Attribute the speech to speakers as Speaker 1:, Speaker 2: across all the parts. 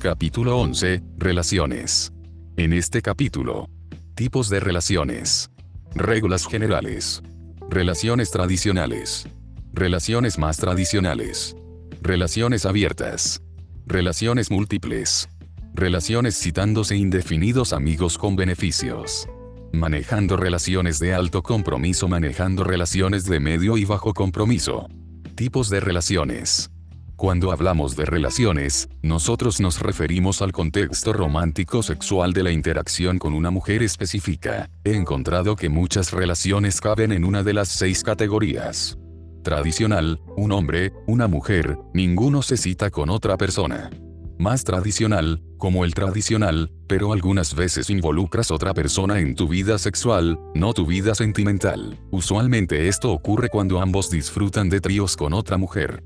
Speaker 1: Capítulo 11. Relaciones. En este capítulo. Tipos de relaciones. Reglas generales. Relaciones tradicionales. Relaciones más tradicionales. Relaciones abiertas. Relaciones múltiples. Relaciones citándose indefinidos amigos con beneficios. Manejando relaciones de alto compromiso, manejando relaciones de medio y bajo compromiso. Tipos de relaciones. Cuando hablamos de relaciones, nosotros nos referimos al contexto romántico sexual de la interacción con una mujer específica. He encontrado que muchas relaciones caben en una de las seis categorías. Tradicional, un hombre, una mujer, ninguno se cita con otra persona. Más tradicional, como el tradicional, pero algunas veces involucras otra persona en tu vida sexual, no tu vida sentimental. Usualmente esto ocurre cuando ambos disfrutan de tríos con otra mujer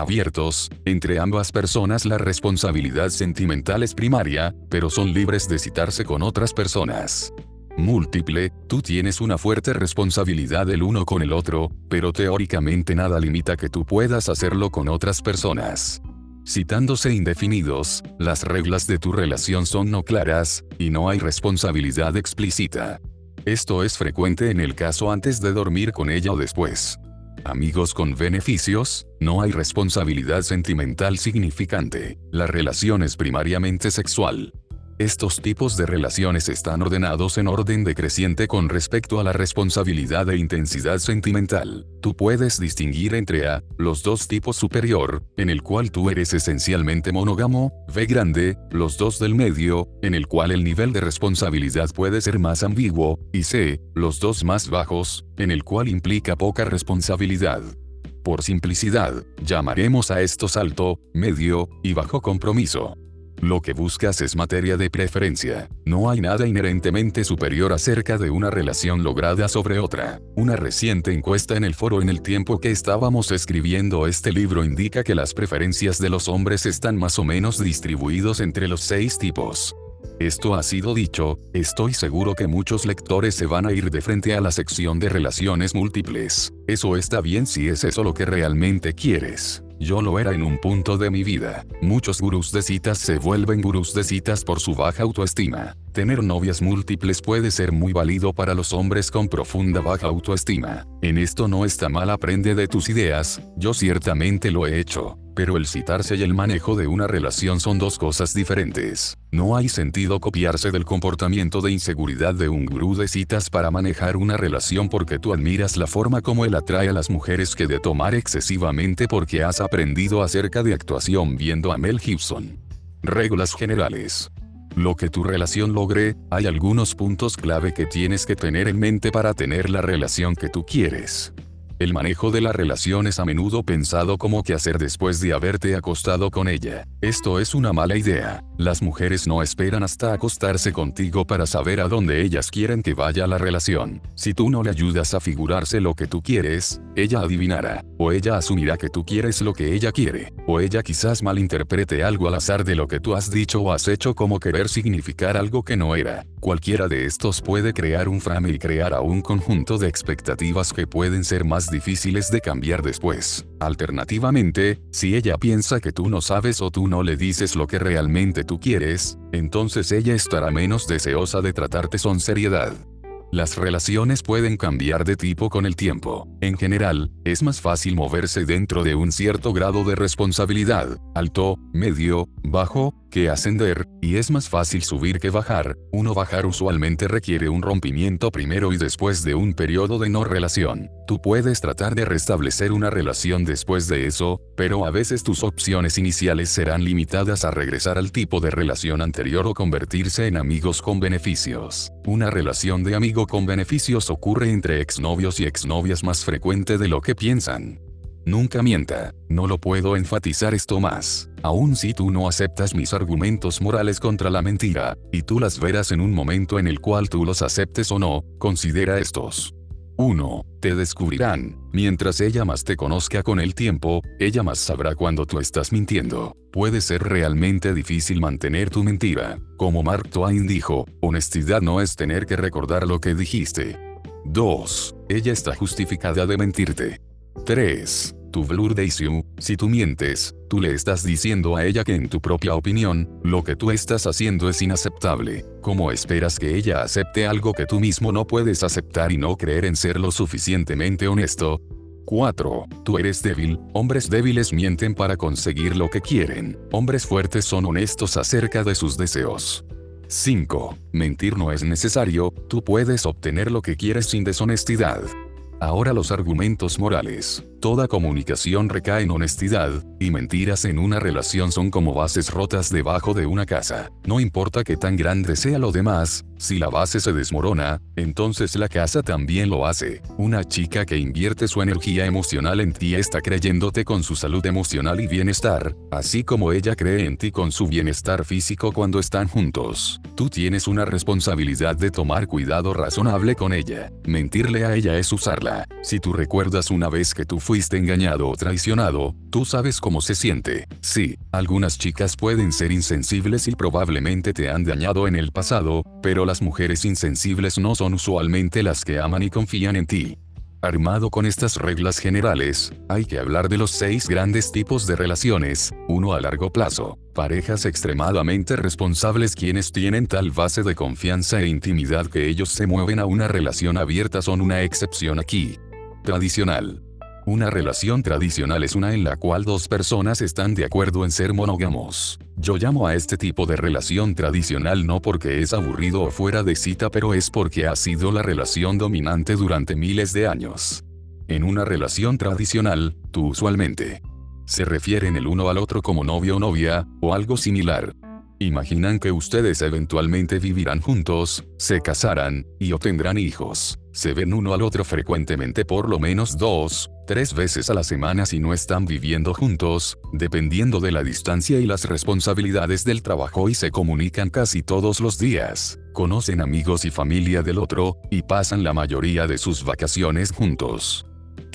Speaker 1: abiertos, entre ambas personas la responsabilidad sentimental es primaria, pero son libres de citarse con otras personas. Múltiple, tú tienes una fuerte responsabilidad el uno con el otro, pero teóricamente nada limita que tú puedas hacerlo con otras personas. Citándose indefinidos, las reglas de tu relación son no claras, y no hay responsabilidad explícita. Esto es frecuente en el caso antes de dormir con ella o después amigos con beneficios, no hay responsabilidad sentimental significante, la relación es primariamente sexual. Estos tipos de relaciones están ordenados en orden decreciente con respecto a la responsabilidad e intensidad sentimental. Tú puedes distinguir entre A, los dos tipos superior, en el cual tú eres esencialmente monógamo, B grande, los dos del medio, en el cual el nivel de responsabilidad puede ser más ambiguo, y C, los dos más bajos, en el cual implica poca responsabilidad. Por simplicidad, llamaremos a estos alto, medio, y bajo compromiso. Lo que buscas es materia de preferencia. No hay nada inherentemente superior acerca de una relación lograda sobre otra. Una reciente encuesta en el foro en el tiempo que estábamos escribiendo este libro indica que las preferencias de los hombres están más o menos distribuidos entre los seis tipos. Esto ha sido dicho, estoy seguro que muchos lectores se van a ir de frente a la sección de relaciones múltiples. Eso está bien si es eso lo que realmente quieres. Yo lo era en un punto de mi vida. Muchos gurús de citas se vuelven gurús de citas por su baja autoestima. Tener novias múltiples puede ser muy válido para los hombres con profunda baja autoestima. En esto no está mal aprende de tus ideas, yo ciertamente lo he hecho pero el citarse y el manejo de una relación son dos cosas diferentes. No hay sentido copiarse del comportamiento de inseguridad de un gurú de citas para manejar una relación porque tú admiras la forma como él atrae a las mujeres que de tomar excesivamente porque has aprendido acerca de actuación viendo a Mel Gibson. Reglas generales. Lo que tu relación logre, hay algunos puntos clave que tienes que tener en mente para tener la relación que tú quieres. El manejo de la relación es a menudo pensado como que hacer después de haberte acostado con ella. Esto es una mala idea. Las mujeres no esperan hasta acostarse contigo para saber a dónde ellas quieren que vaya la relación. Si tú no le ayudas a figurarse lo que tú quieres, ella adivinará, o ella asumirá que tú quieres lo que ella quiere, o ella quizás malinterprete algo al azar de lo que tú has dicho o has hecho como querer significar algo que no era. Cualquiera de estos puede crear un frame y crear a un conjunto de expectativas que pueden ser más difíciles de cambiar después. Alternativamente, si ella piensa que tú no sabes o tú no le dices lo que realmente tú quieres, entonces ella estará menos deseosa de tratarte con seriedad. Las relaciones pueden cambiar de tipo con el tiempo. En general, es más fácil moverse dentro de un cierto grado de responsabilidad, alto, medio, bajo, que ascender, y es más fácil subir que bajar. Uno bajar usualmente requiere un rompimiento primero y después de un periodo de no relación. Tú puedes tratar de restablecer una relación después de eso, pero a veces tus opciones iniciales serán limitadas a regresar al tipo de relación anterior o convertirse en amigos con beneficios. Una relación de amigo con beneficios ocurre entre exnovios y exnovias más frecuente de lo que piensan. Nunca mienta, no lo puedo enfatizar esto más. Aun si tú no aceptas mis argumentos morales contra la mentira, y tú las verás en un momento en el cual tú los aceptes o no, considera estos. 1. Te descubrirán. Mientras ella más te conozca con el tiempo, ella más sabrá cuando tú estás mintiendo. Puede ser realmente difícil mantener tu mentira. Como Mark Twain dijo, honestidad no es tener que recordar lo que dijiste. 2. Ella está justificada de mentirte. 3. Tu blur issue, si tú mientes, tú le estás diciendo a ella que en tu propia opinión, lo que tú estás haciendo es inaceptable. ¿Cómo esperas que ella acepte algo que tú mismo no puedes aceptar y no creer en ser lo suficientemente honesto? 4. Tú eres débil, hombres débiles mienten para conseguir lo que quieren, hombres fuertes son honestos acerca de sus deseos. 5. Mentir no es necesario, tú puedes obtener lo que quieres sin deshonestidad. Ahora los argumentos morales. Toda comunicación recae en honestidad, y mentiras en una relación son como bases rotas debajo de una casa. No importa que tan grande sea lo demás, si la base se desmorona, entonces la casa también lo hace. Una chica que invierte su energía emocional en ti está creyéndote con su salud emocional y bienestar, así como ella cree en ti con su bienestar físico cuando están juntos. Tú tienes una responsabilidad de tomar cuidado razonable con ella. Mentirle a ella es usarla. Si tú recuerdas una vez que tú fuiste engañado o traicionado, tú sabes cómo se siente. Sí, algunas chicas pueden ser insensibles y probablemente te han dañado en el pasado, pero las mujeres insensibles no son usualmente las que aman y confían en ti. Armado con estas reglas generales, hay que hablar de los seis grandes tipos de relaciones, uno a largo plazo, parejas extremadamente responsables quienes tienen tal base de confianza e intimidad que ellos se mueven a una relación abierta son una excepción aquí. Tradicional. Una relación tradicional es una en la cual dos personas están de acuerdo en ser monógamos. Yo llamo a este tipo de relación tradicional no porque es aburrido o fuera de cita pero es porque ha sido la relación dominante durante miles de años. En una relación tradicional, tú usualmente se refieren el uno al otro como novio o novia, o algo similar. Imaginan que ustedes eventualmente vivirán juntos, se casarán, y obtendrán hijos. Se ven uno al otro frecuentemente por lo menos dos, tres veces a la semana si no están viviendo juntos, dependiendo de la distancia y las responsabilidades del trabajo y se comunican casi todos los días. Conocen amigos y familia del otro, y pasan la mayoría de sus vacaciones juntos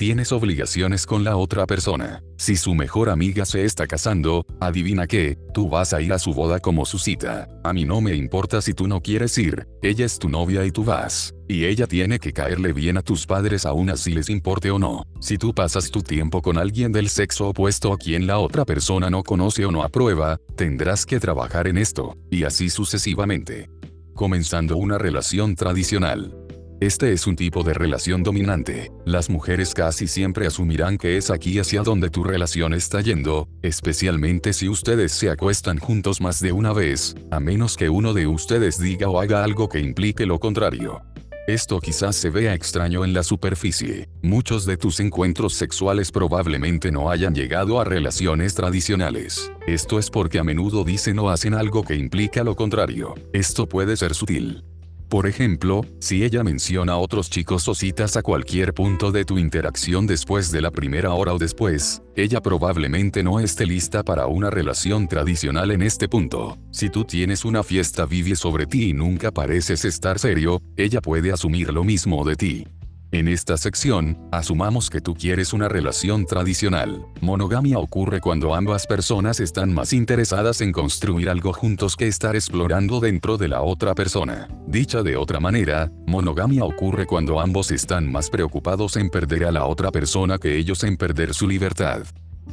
Speaker 1: tienes obligaciones con la otra persona. Si su mejor amiga se está casando, adivina qué, tú vas a ir a su boda como su cita. A mí no me importa si tú no quieres ir, ella es tu novia y tú vas. Y ella tiene que caerle bien a tus padres aún así les importe o no. Si tú pasas tu tiempo con alguien del sexo opuesto a quien la otra persona no conoce o no aprueba, tendrás que trabajar en esto, y así sucesivamente. Comenzando una relación tradicional. Este es un tipo de relación dominante. Las mujeres casi siempre asumirán que es aquí hacia donde tu relación está yendo, especialmente si ustedes se acuestan juntos más de una vez, a menos que uno de ustedes diga o haga algo que implique lo contrario. Esto quizás se vea extraño en la superficie. Muchos de tus encuentros sexuales probablemente no hayan llegado a relaciones tradicionales. Esto es porque a menudo dicen o hacen algo que implica lo contrario. Esto puede ser sutil. Por ejemplo, si ella menciona a otros chicos o citas a cualquier punto de tu interacción después de la primera hora o después, ella probablemente no esté lista para una relación tradicional en este punto. Si tú tienes una fiesta vive sobre ti y nunca pareces estar serio, ella puede asumir lo mismo de ti. En esta sección, asumamos que tú quieres una relación tradicional. Monogamia ocurre cuando ambas personas están más interesadas en construir algo juntos que estar explorando dentro de la otra persona. Dicha de otra manera, monogamia ocurre cuando ambos están más preocupados en perder a la otra persona que ellos en perder su libertad.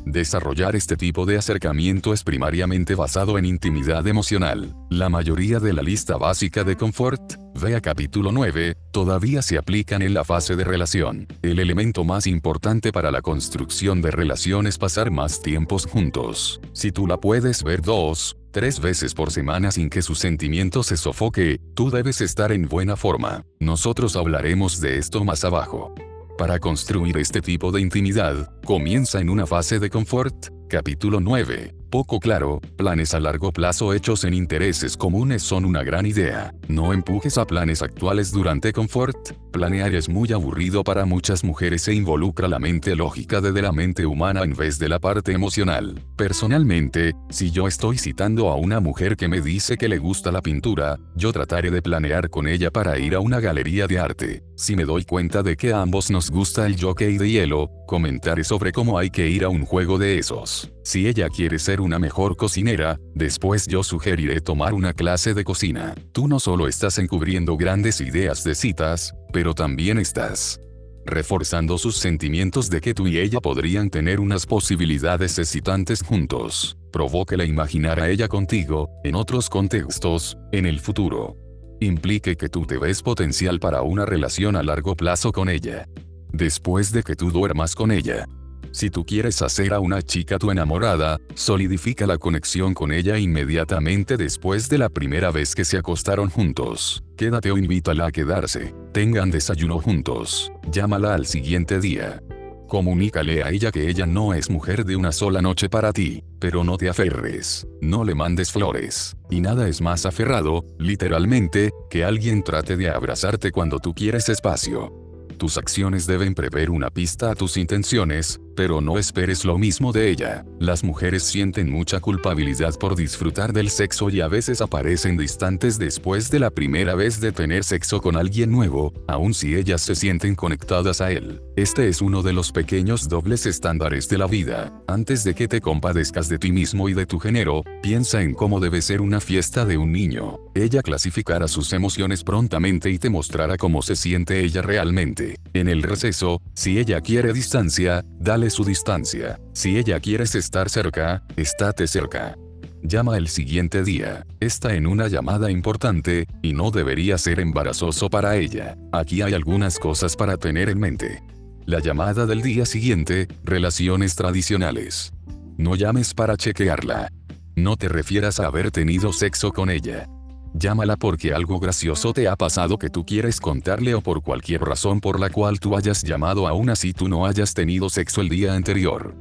Speaker 1: Desarrollar este tipo de acercamiento es primariamente basado en intimidad emocional. La mayoría de la lista básica de confort, vea capítulo 9, todavía se aplican en la fase de relación. El elemento más importante para la construcción de relación es pasar más tiempos juntos. Si tú la puedes ver dos, tres veces por semana sin que su sentimiento se sofoque, tú debes estar en buena forma. Nosotros hablaremos de esto más abajo. Para construir este tipo de intimidad, comienza en una fase de confort, capítulo 9. Poco claro, planes a largo plazo hechos en intereses comunes son una gran idea. No empujes a planes actuales durante confort. Planear es muy aburrido para muchas mujeres e involucra la mente lógica de la mente humana en vez de la parte emocional. Personalmente, si yo estoy citando a una mujer que me dice que le gusta la pintura, yo trataré de planear con ella para ir a una galería de arte. Si me doy cuenta de que a ambos nos gusta el jockey de hielo, comentaré sobre cómo hay que ir a un juego de esos. Si ella quiere ser una mejor cocinera, después yo sugeriré tomar una clase de cocina. Tú no solo estás encubriendo grandes ideas de citas, pero también estás reforzando sus sentimientos de que tú y ella podrían tener unas posibilidades excitantes juntos. Provóquela imaginar a ella contigo, en otros contextos, en el futuro. Implique que tú te ves potencial para una relación a largo plazo con ella. Después de que tú duermas con ella, si tú quieres hacer a una chica tu enamorada, solidifica la conexión con ella inmediatamente después de la primera vez que se acostaron juntos. Quédate o invítala a quedarse. Tengan desayuno juntos. Llámala al siguiente día. Comunícale a ella que ella no es mujer de una sola noche para ti, pero no te aferres, no le mandes flores. Y nada es más aferrado, literalmente, que alguien trate de abrazarte cuando tú quieres espacio. Tus acciones deben prever una pista a tus intenciones, pero no esperes lo mismo de ella. Las mujeres sienten mucha culpabilidad por disfrutar del sexo y a veces aparecen distantes después de la primera vez de tener sexo con alguien nuevo, aun si ellas se sienten conectadas a él. Este es uno de los pequeños dobles estándares de la vida. Antes de que te compadezcas de ti mismo y de tu género, piensa en cómo debe ser una fiesta de un niño. Ella clasificará sus emociones prontamente y te mostrará cómo se siente ella realmente. En el receso, si ella quiere distancia, dale su distancia. Si ella quieres estar cerca, estate cerca. Llama el siguiente día. Está en una llamada importante, y no debería ser embarazoso para ella. Aquí hay algunas cosas para tener en mente. La llamada del día siguiente, relaciones tradicionales. No llames para chequearla. No te refieras a haber tenido sexo con ella. Llámala porque algo gracioso te ha pasado que tú quieres contarle o por cualquier razón por la cual tú hayas llamado aún así tú no hayas tenido sexo el día anterior.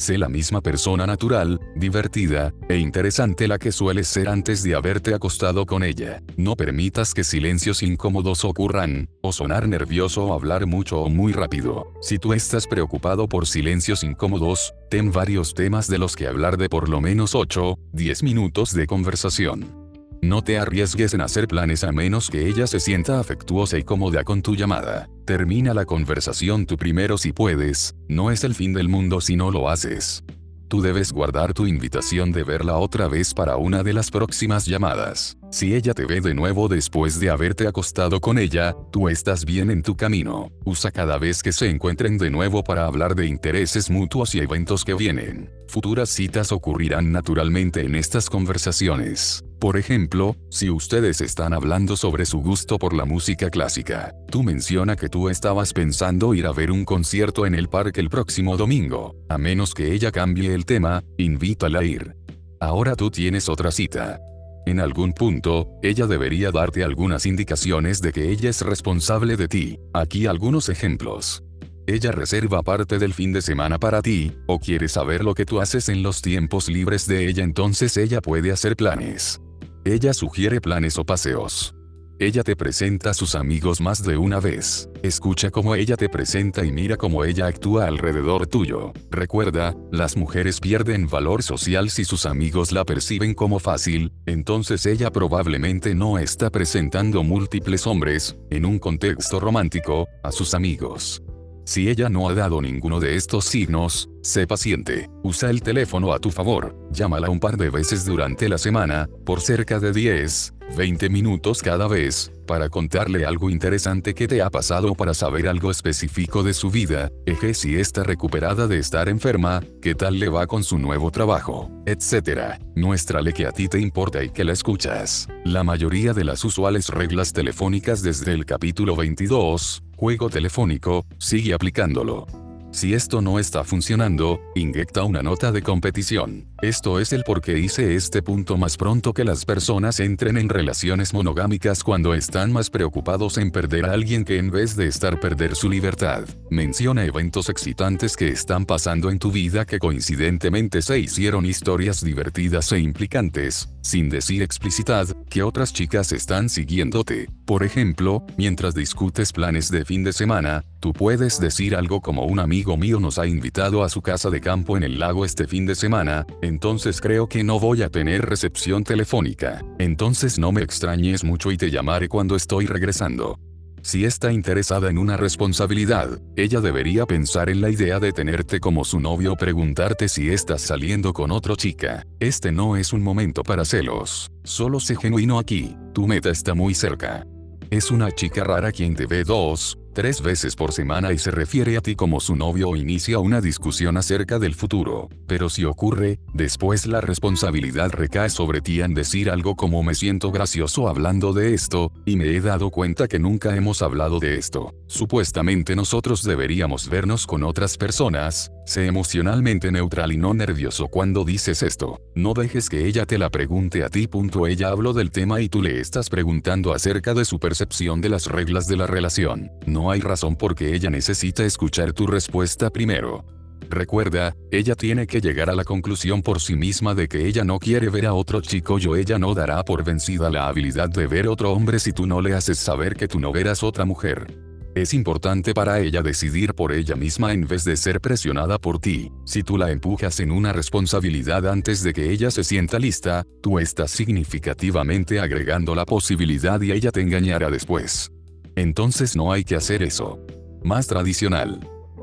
Speaker 1: Sé la misma persona natural, divertida, e interesante la que sueles ser antes de haberte acostado con ella. No permitas que silencios incómodos ocurran, o sonar nervioso o hablar mucho o muy rápido. Si tú estás preocupado por silencios incómodos, ten varios temas de los que hablar de por lo menos 8, 10 minutos de conversación. No te arriesgues en hacer planes a menos que ella se sienta afectuosa y cómoda con tu llamada. Termina la conversación tú primero si puedes, no es el fin del mundo si no lo haces. Tú debes guardar tu invitación de verla otra vez para una de las próximas llamadas. Si ella te ve de nuevo después de haberte acostado con ella, tú estás bien en tu camino. Usa cada vez que se encuentren de nuevo para hablar de intereses mutuos y eventos que vienen. Futuras citas ocurrirán naturalmente en estas conversaciones. Por ejemplo, si ustedes están hablando sobre su gusto por la música clásica, tú menciona que tú estabas pensando ir a ver un concierto en el parque el próximo domingo. A menos que ella cambie el tema, invítala a ir. Ahora tú tienes otra cita. En algún punto, ella debería darte algunas indicaciones de que ella es responsable de ti. Aquí algunos ejemplos. Ella reserva parte del fin de semana para ti, o quiere saber lo que tú haces en los tiempos libres de ella entonces ella puede hacer planes. Ella sugiere planes o paseos. Ella te presenta a sus amigos más de una vez. Escucha cómo ella te presenta y mira cómo ella actúa alrededor tuyo. Recuerda, las mujeres pierden valor social si sus amigos la perciben como fácil, entonces ella probablemente no está presentando múltiples hombres, en un contexto romántico, a sus amigos. Si ella no ha dado ninguno de estos signos, sé paciente, usa el teléfono a tu favor, llámala un par de veces durante la semana, por cerca de 10, 20 minutos cada vez, para contarle algo interesante que te ha pasado o para saber algo específico de su vida, eje si está recuperada de estar enferma, qué tal le va con su nuevo trabajo, etc. Muéstrale que a ti te importa y que la escuchas. La mayoría de las usuales reglas telefónicas desde el capítulo 22, juego telefónico, sigue aplicándolo. Si esto no está funcionando, inyecta una nota de competición. Esto es el por qué hice este punto más pronto que las personas entren en relaciones monogámicas cuando están más preocupados en perder a alguien que en vez de estar perder su libertad. Menciona eventos excitantes que están pasando en tu vida que coincidentemente se hicieron historias divertidas e implicantes, sin decir explicitad, que otras chicas están siguiéndote. Por ejemplo, mientras discutes planes de fin de semana, tú puedes decir algo como un amigo mío nos ha invitado a su casa de campo en el lago este fin de semana, entonces creo que no voy a tener recepción telefónica. Entonces no me extrañes mucho y te llamaré cuando estoy regresando. Si está interesada en una responsabilidad, ella debería pensar en la idea de tenerte como su novio o preguntarte si estás saliendo con otra chica. Este no es un momento para celos. Solo sé genuino aquí, tu meta está muy cerca. Es una chica rara quien te ve dos, tres veces por semana y se refiere a ti como su novio o inicia una discusión acerca del futuro. Pero si ocurre, después la responsabilidad recae sobre ti en decir algo como me siento gracioso hablando de esto, y me he dado cuenta que nunca hemos hablado de esto. Supuestamente nosotros deberíamos vernos con otras personas, sé emocionalmente neutral y no nervioso cuando dices esto. No dejes que ella te la pregunte a ti. Ella habló del tema y tú le estás preguntando acerca de su percepción de las reglas de la relación. No hay razón por qué ella necesita escuchar tu respuesta primero. Recuerda, ella tiene que llegar a la conclusión por sí misma de que ella no quiere ver a otro chico o ella no dará por vencida la habilidad de ver otro hombre si tú no le haces saber que tú no verás otra mujer. Es importante para ella decidir por ella misma en vez de ser presionada por ti. Si tú la empujas en una responsabilidad antes de que ella se sienta lista, tú estás significativamente agregando la posibilidad y ella te engañará después. Entonces no hay que hacer eso. Más tradicional.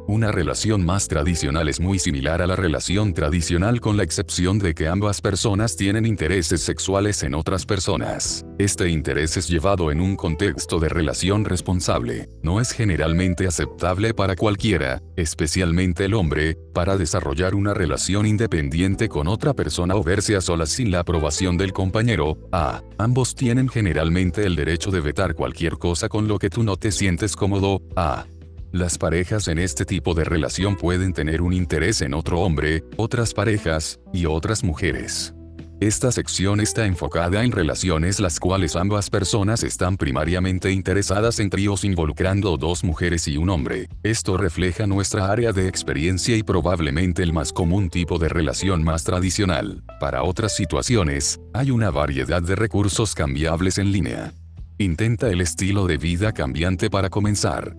Speaker 1: Una relación más tradicional es muy similar a la relación tradicional con la excepción de que ambas personas tienen intereses sexuales en otras personas. Este interés es llevado en un contexto de relación responsable. No es generalmente aceptable para cualquiera, especialmente el hombre, para desarrollar una relación independiente con otra persona o verse a solas sin la aprobación del compañero. A. Ambos tienen generalmente el derecho de vetar cualquier cosa con lo que tú no te sientes cómodo. A. Las parejas en este tipo de relación pueden tener un interés en otro hombre, otras parejas, y otras mujeres. Esta sección está enfocada en relaciones las cuales ambas personas están primariamente interesadas en tríos involucrando dos mujeres y un hombre. Esto refleja nuestra área de experiencia y probablemente el más común tipo de relación más tradicional. Para otras situaciones, hay una variedad de recursos cambiables en línea. Intenta el estilo de vida cambiante para comenzar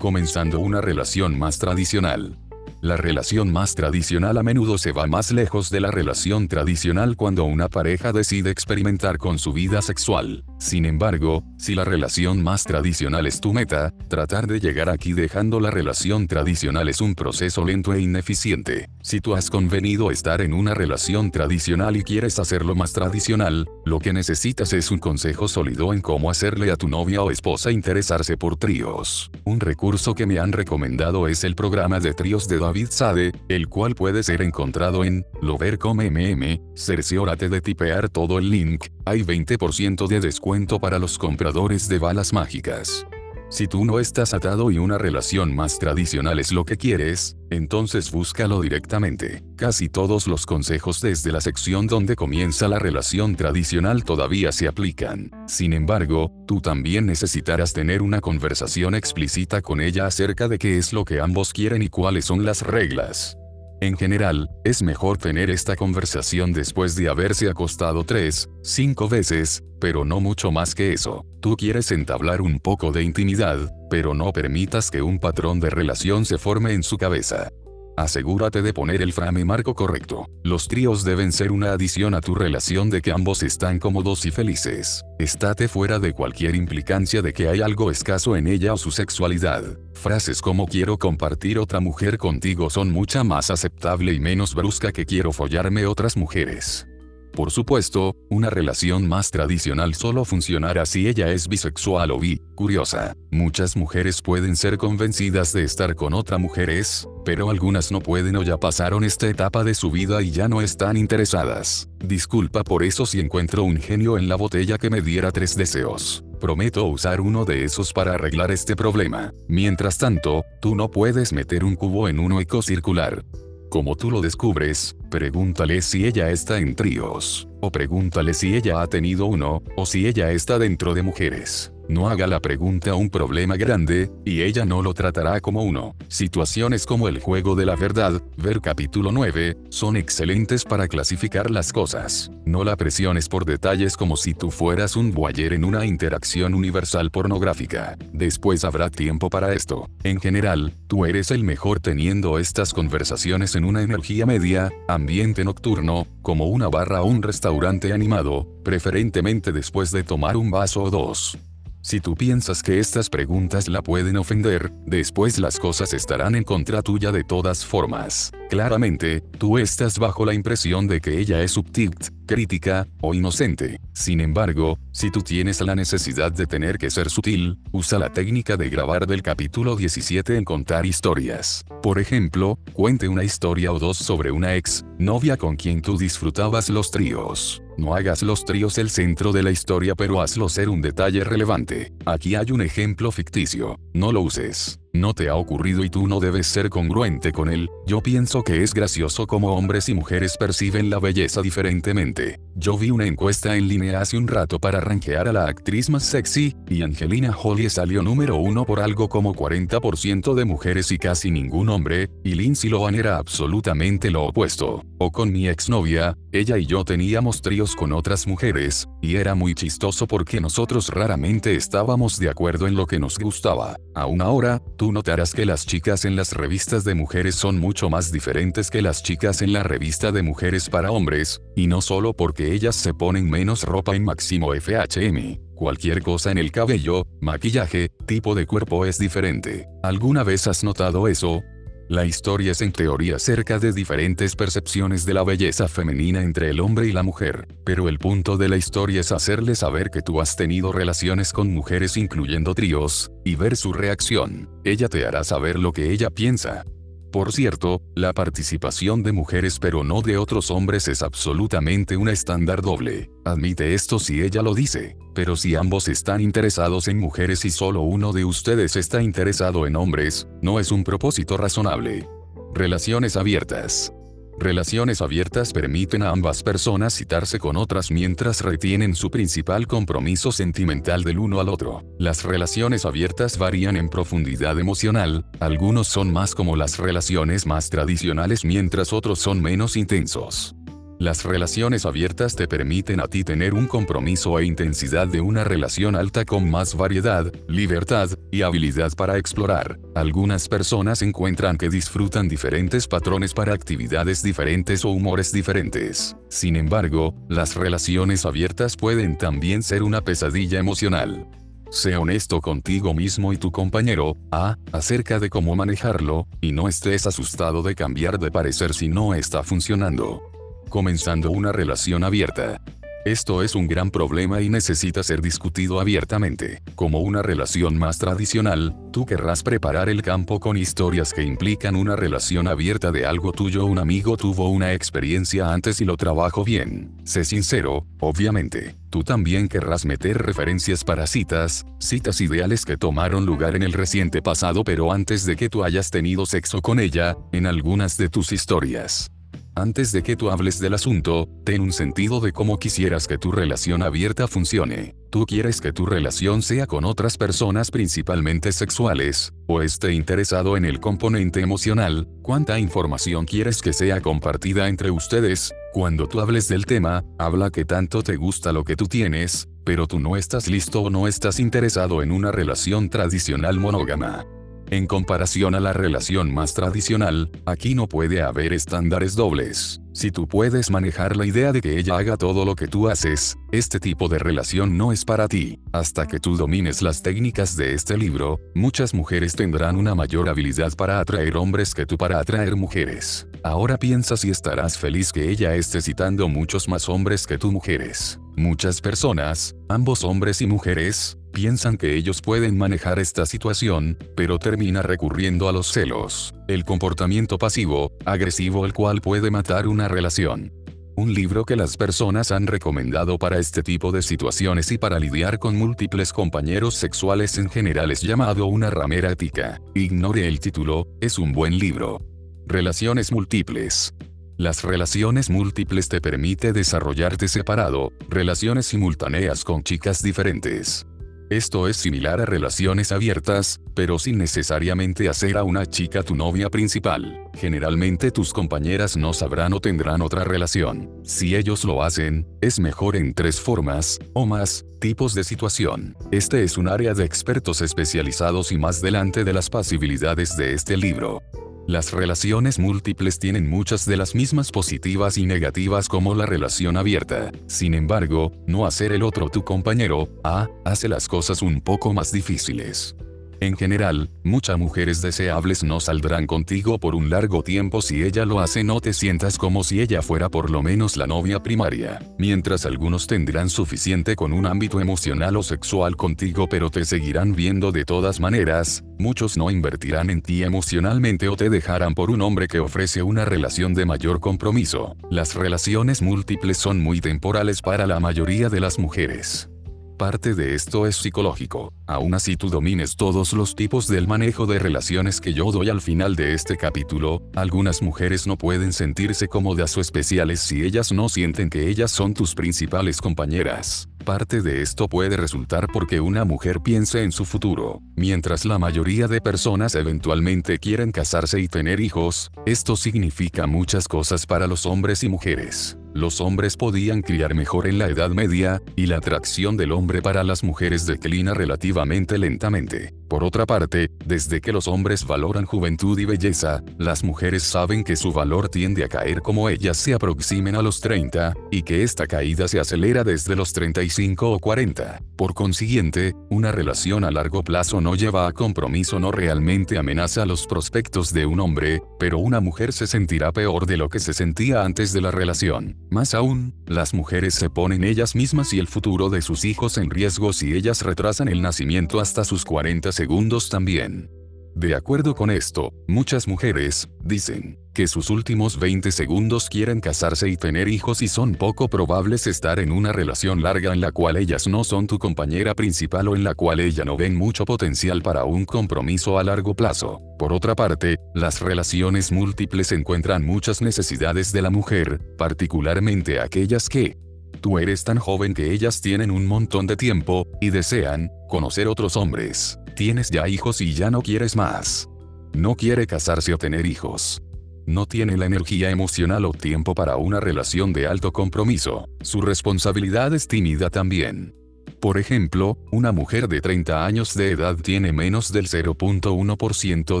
Speaker 1: comenzando una relación más tradicional. La relación más tradicional a menudo se va más lejos de la relación tradicional cuando una pareja decide experimentar con su vida sexual. Sin embargo, si la relación más tradicional es tu meta, tratar de llegar aquí dejando la relación tradicional es un proceso lento e ineficiente. Si tú has convenido estar en una relación tradicional y quieres hacerlo más tradicional, lo que necesitas es un consejo sólido en cómo hacerle a tu novia o esposa interesarse por tríos. Un recurso que me han recomendado es el programa de tríos de David Sade, el cual puede ser encontrado en Lover.com mm. Cerciórate de tipear todo el link, hay 20% de descuento para los compradores de balas mágicas. Si tú no estás atado y una relación más tradicional es lo que quieres, entonces búscalo directamente. Casi todos los consejos desde la sección donde comienza la relación tradicional todavía se aplican. Sin embargo, tú también necesitarás tener una conversación explícita con ella acerca de qué es lo que ambos quieren y cuáles son las reglas. En general, es mejor tener esta conversación después de haberse acostado tres, cinco veces, pero no mucho más que eso. Tú quieres entablar un poco de intimidad, pero no permitas que un patrón de relación se forme en su cabeza. Asegúrate de poner el frame marco correcto. Los tríos deben ser una adición a tu relación de que ambos están cómodos y felices. Estate fuera de cualquier implicancia de que hay algo escaso en ella o su sexualidad. Frases como quiero compartir otra mujer contigo son mucha más aceptable y menos brusca que quiero follarme otras mujeres. Por supuesto, una relación más tradicional solo funcionará si ella es bisexual o bi. Curiosa, muchas mujeres pueden ser convencidas de estar con otra mujeres, pero algunas no pueden o ya pasaron esta etapa de su vida y ya no están interesadas. Disculpa por eso si encuentro un genio en la botella que me diera tres deseos. Prometo usar uno de esos para arreglar este problema. Mientras tanto, tú no puedes meter un cubo en un hueco circular. Como tú lo descubres, pregúntale si ella está en tríos, o pregúntale si ella ha tenido uno, o si ella está dentro de mujeres. No haga la pregunta un problema grande, y ella no lo tratará como uno. Situaciones como el juego de la verdad, ver capítulo 9, son excelentes para clasificar las cosas. No la presiones por detalles como si tú fueras un voyeur en una interacción universal pornográfica. Después habrá tiempo para esto. En general, tú eres el mejor teniendo estas conversaciones en una energía media, ambiente nocturno, como una barra o un restaurante animado, preferentemente después de tomar un vaso o dos. Si tú piensas que estas preguntas la pueden ofender, después las cosas estarán en contra tuya de todas formas. Claramente, tú estás bajo la impresión de que ella es subtilt, crítica, o inocente. Sin embargo, si tú tienes la necesidad de tener que ser sutil, usa la técnica de grabar del capítulo 17 en contar historias. Por ejemplo, cuente una historia o dos sobre una ex novia con quien tú disfrutabas los tríos. No hagas los tríos el centro de la historia pero hazlo ser un detalle relevante. Aquí hay un ejemplo ficticio. No lo uses. No te ha ocurrido y tú no debes ser congruente con él. Yo pienso que es gracioso como hombres y mujeres perciben la belleza diferentemente. Yo vi una encuesta en línea hace un rato para rankear a la actriz más sexy, y Angelina Jolie salió número uno por algo como 40% de mujeres y casi ningún hombre, y Lindsay Lohan era absolutamente lo opuesto. O con mi exnovia, ella y yo teníamos tríos con otras mujeres, y era muy chistoso porque nosotros raramente estábamos de acuerdo en lo que nos gustaba. Aún ahora, tú notarás que las chicas en las revistas de mujeres son mucho más diferentes que las chicas en la revista de mujeres para hombres, y no solo porque ellas se ponen menos ropa en máximo FHM. Cualquier cosa en el cabello, maquillaje, tipo de cuerpo es diferente. ¿Alguna vez has notado eso? La historia es en teoría acerca de diferentes percepciones de la belleza femenina entre el hombre y la mujer, pero el punto de la historia es hacerle saber que tú has tenido relaciones con mujeres incluyendo tríos, y ver su reacción. Ella te hará saber lo que ella piensa. Por cierto, la participación de mujeres pero no de otros hombres es absolutamente un estándar doble. Admite esto si ella lo dice. Pero si ambos están interesados en mujeres y solo uno de ustedes está interesado en hombres, no es un propósito razonable. Relaciones abiertas. Relaciones abiertas permiten a ambas personas citarse con otras mientras retienen su principal compromiso sentimental del uno al otro. Las relaciones abiertas varían en profundidad emocional, algunos son más como las relaciones más tradicionales mientras otros son menos intensos. Las relaciones abiertas te permiten a ti tener un compromiso e intensidad de una relación alta con más variedad, libertad, y habilidad para explorar. Algunas personas encuentran que disfrutan diferentes patrones para actividades diferentes o humores diferentes. Sin embargo, las relaciones abiertas pueden también ser una pesadilla emocional. Sé honesto contigo mismo y tu compañero, A, acerca de cómo manejarlo, y no estés asustado de cambiar de parecer si no está funcionando comenzando una relación abierta. Esto es un gran problema y necesita ser discutido abiertamente. Como una relación más tradicional, tú querrás preparar el campo con historias que implican una relación abierta de algo tuyo. Un amigo tuvo una experiencia antes y lo trabajó bien. Sé sincero, obviamente. Tú también querrás meter referencias para citas, citas ideales que tomaron lugar en el reciente pasado pero antes de que tú hayas tenido sexo con ella, en algunas de tus historias. Antes de que tú hables del asunto, ten un sentido de cómo quisieras que tu relación abierta funcione. Tú quieres que tu relación sea con otras personas principalmente sexuales, o esté interesado en el componente emocional, cuánta información quieres que sea compartida entre ustedes, cuando tú hables del tema, habla que tanto te gusta lo que tú tienes, pero tú no estás listo o no estás interesado en una relación tradicional monógama. En comparación a la relación más tradicional, aquí no puede haber estándares dobles. Si tú puedes manejar la idea de que ella haga todo lo que tú haces, este tipo de relación no es para ti. Hasta que tú domines las técnicas de este libro, muchas mujeres tendrán una mayor habilidad para atraer hombres que tú para atraer mujeres. Ahora piensa si estarás feliz que ella esté citando muchos más hombres que tú mujeres. Muchas personas, ambos hombres y mujeres, piensan que ellos pueden manejar esta situación, pero termina recurriendo a los celos, el comportamiento pasivo, agresivo el cual puede matar una relación. Un libro que las personas han recomendado para este tipo de situaciones y para lidiar con múltiples compañeros sexuales en general es llamado Una ramera ética. Ignore el título, es un buen libro. Relaciones múltiples. Las relaciones múltiples te permite desarrollarte separado, relaciones simultáneas con chicas diferentes. Esto es similar a relaciones abiertas, pero sin necesariamente hacer a una chica tu novia principal. Generalmente tus compañeras no sabrán o tendrán otra relación. Si ellos lo hacen, es mejor en tres formas, o más, tipos de situación. Este es un área de expertos especializados y más delante de las posibilidades de este libro. Las relaciones múltiples tienen muchas de las mismas positivas y negativas como la relación abierta. Sin embargo, no hacer el otro tu compañero, A, hace las cosas un poco más difíciles. En general, muchas mujeres deseables no saldrán contigo por un largo tiempo si ella lo hace. No te sientas como si ella fuera por lo menos la novia primaria, mientras algunos tendrán suficiente con un ámbito emocional o sexual contigo pero te seguirán viendo de todas maneras, muchos no invertirán en ti emocionalmente o te dejarán por un hombre que ofrece una relación de mayor compromiso. Las relaciones múltiples son muy temporales para la mayoría de las mujeres parte de esto es psicológico. Aún así tú domines todos los tipos del manejo de relaciones que yo doy al final de este capítulo, algunas mujeres no pueden sentirse cómodas o especiales si ellas no sienten que ellas son tus principales compañeras. Parte de esto puede resultar porque una mujer piense en su futuro. Mientras la mayoría de personas eventualmente quieren casarse y tener hijos, esto significa muchas cosas para los hombres y mujeres. Los hombres podían criar mejor en la Edad Media, y la atracción del hombre para las mujeres declina relativamente lentamente. Por otra parte, desde que los hombres valoran juventud y belleza, las mujeres saben que su valor tiende a caer como ellas se aproximen a los 30, y que esta caída se acelera desde los 35 o 40. Por consiguiente, una relación a largo plazo no lleva a compromiso no realmente amenaza los prospectos de un hombre, pero una mujer se sentirá peor de lo que se sentía antes de la relación. Más aún, las mujeres se ponen ellas mismas y el futuro de sus hijos en riesgo si ellas retrasan el nacimiento hasta sus 40 segundos también. De acuerdo con esto, muchas mujeres, dicen, que sus últimos 20 segundos quieren casarse y tener hijos y son poco probables estar en una relación larga en la cual ellas no son tu compañera principal o en la cual ella no ven mucho potencial para un compromiso a largo plazo. Por otra parte, las relaciones múltiples encuentran muchas necesidades de la mujer, particularmente aquellas que, tú eres tan joven que ellas tienen un montón de tiempo, y desean, conocer otros hombres. Tienes ya hijos y ya no quieres más. No quiere casarse o tener hijos. No tiene la energía emocional o tiempo para una relación de alto compromiso. Su responsabilidad es tímida también. Por ejemplo, una mujer de 30 años de edad tiene menos del 0.1%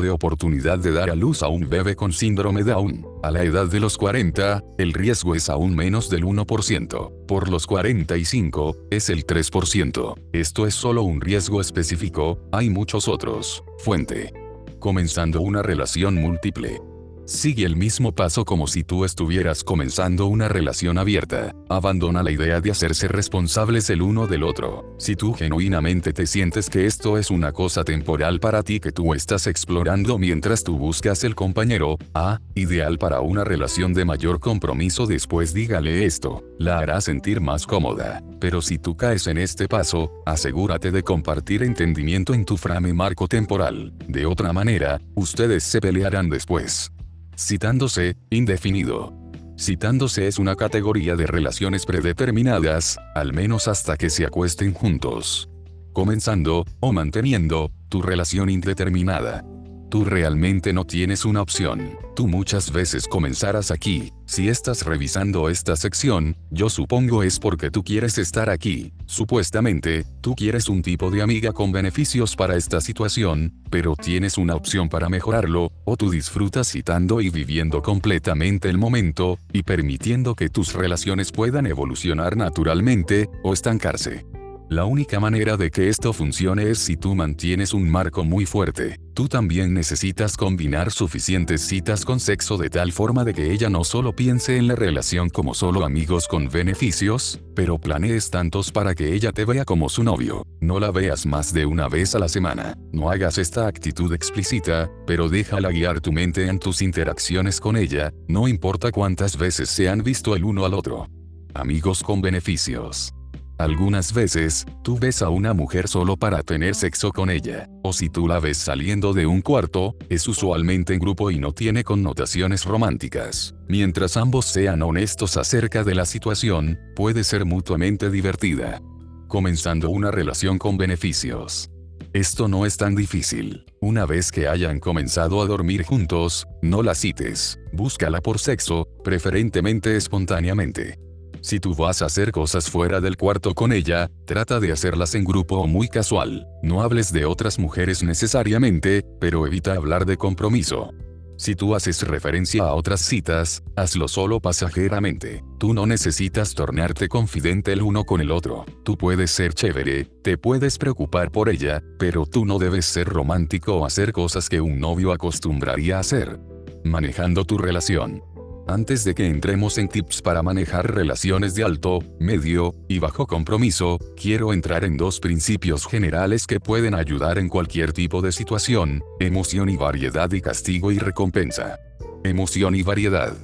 Speaker 1: de oportunidad de dar a luz a un bebé con síndrome Down. A la edad de los 40, el riesgo es aún menos del 1%. Por los 45, es el 3%. Esto es solo un riesgo específico, hay muchos otros. Fuente. Comenzando una relación múltiple. Sigue el mismo paso como si tú estuvieras comenzando una relación abierta. Abandona la idea de hacerse responsables el uno del otro. Si tú genuinamente te sientes que esto es una cosa temporal para ti que tú estás explorando mientras tú buscas el compañero, A, ideal para una relación de mayor compromiso después dígale esto, la hará sentir más cómoda. Pero si tú caes en este paso, asegúrate de compartir entendimiento en tu frame marco temporal. De otra manera, ustedes se pelearán después. Citándose, indefinido. Citándose es una categoría de relaciones predeterminadas, al menos hasta que se acuesten juntos. Comenzando, o manteniendo, tu relación indeterminada. Tú realmente no tienes una opción. Tú muchas veces comenzarás aquí. Si estás revisando esta sección, yo supongo es porque tú quieres estar aquí. Supuestamente, tú quieres un tipo de amiga con beneficios para esta situación, pero tienes una opción para mejorarlo, o tú disfrutas citando y viviendo completamente el momento, y permitiendo que tus relaciones puedan evolucionar naturalmente, o estancarse. La única manera de que esto funcione es si tú mantienes un marco muy fuerte. Tú también necesitas combinar suficientes citas con sexo de tal forma de que ella no solo piense en la relación como solo amigos con beneficios, pero planees tantos para que ella te vea como su novio. No la veas más de una vez a la semana. No hagas esta actitud explícita, pero déjala guiar tu mente en tus interacciones con ella, no importa cuántas veces se han visto el uno al otro. Amigos con beneficios. Algunas veces, tú ves a una mujer solo para tener sexo con ella, o si tú la ves saliendo de un cuarto, es usualmente en grupo y no tiene connotaciones románticas. Mientras ambos sean honestos acerca de la situación, puede ser mutuamente divertida. Comenzando una relación con beneficios. Esto no es tan difícil. Una vez que hayan comenzado a dormir juntos, no la cites. Búscala por sexo, preferentemente espontáneamente. Si tú vas a hacer cosas fuera del cuarto con ella, trata de hacerlas en grupo o muy casual. No hables de otras mujeres necesariamente, pero evita hablar de compromiso. Si tú haces referencia a otras citas, hazlo solo pasajeramente. Tú no necesitas tornarte confidente el uno con el otro. Tú puedes ser chévere, te puedes preocupar por ella, pero tú no debes ser romántico o hacer cosas que un novio acostumbraría a hacer. Manejando tu relación. Antes de que entremos en tips para manejar relaciones de alto, medio y bajo compromiso, quiero entrar en dos principios generales que pueden ayudar en cualquier tipo de situación, emoción y variedad y castigo y recompensa. Emoción y variedad.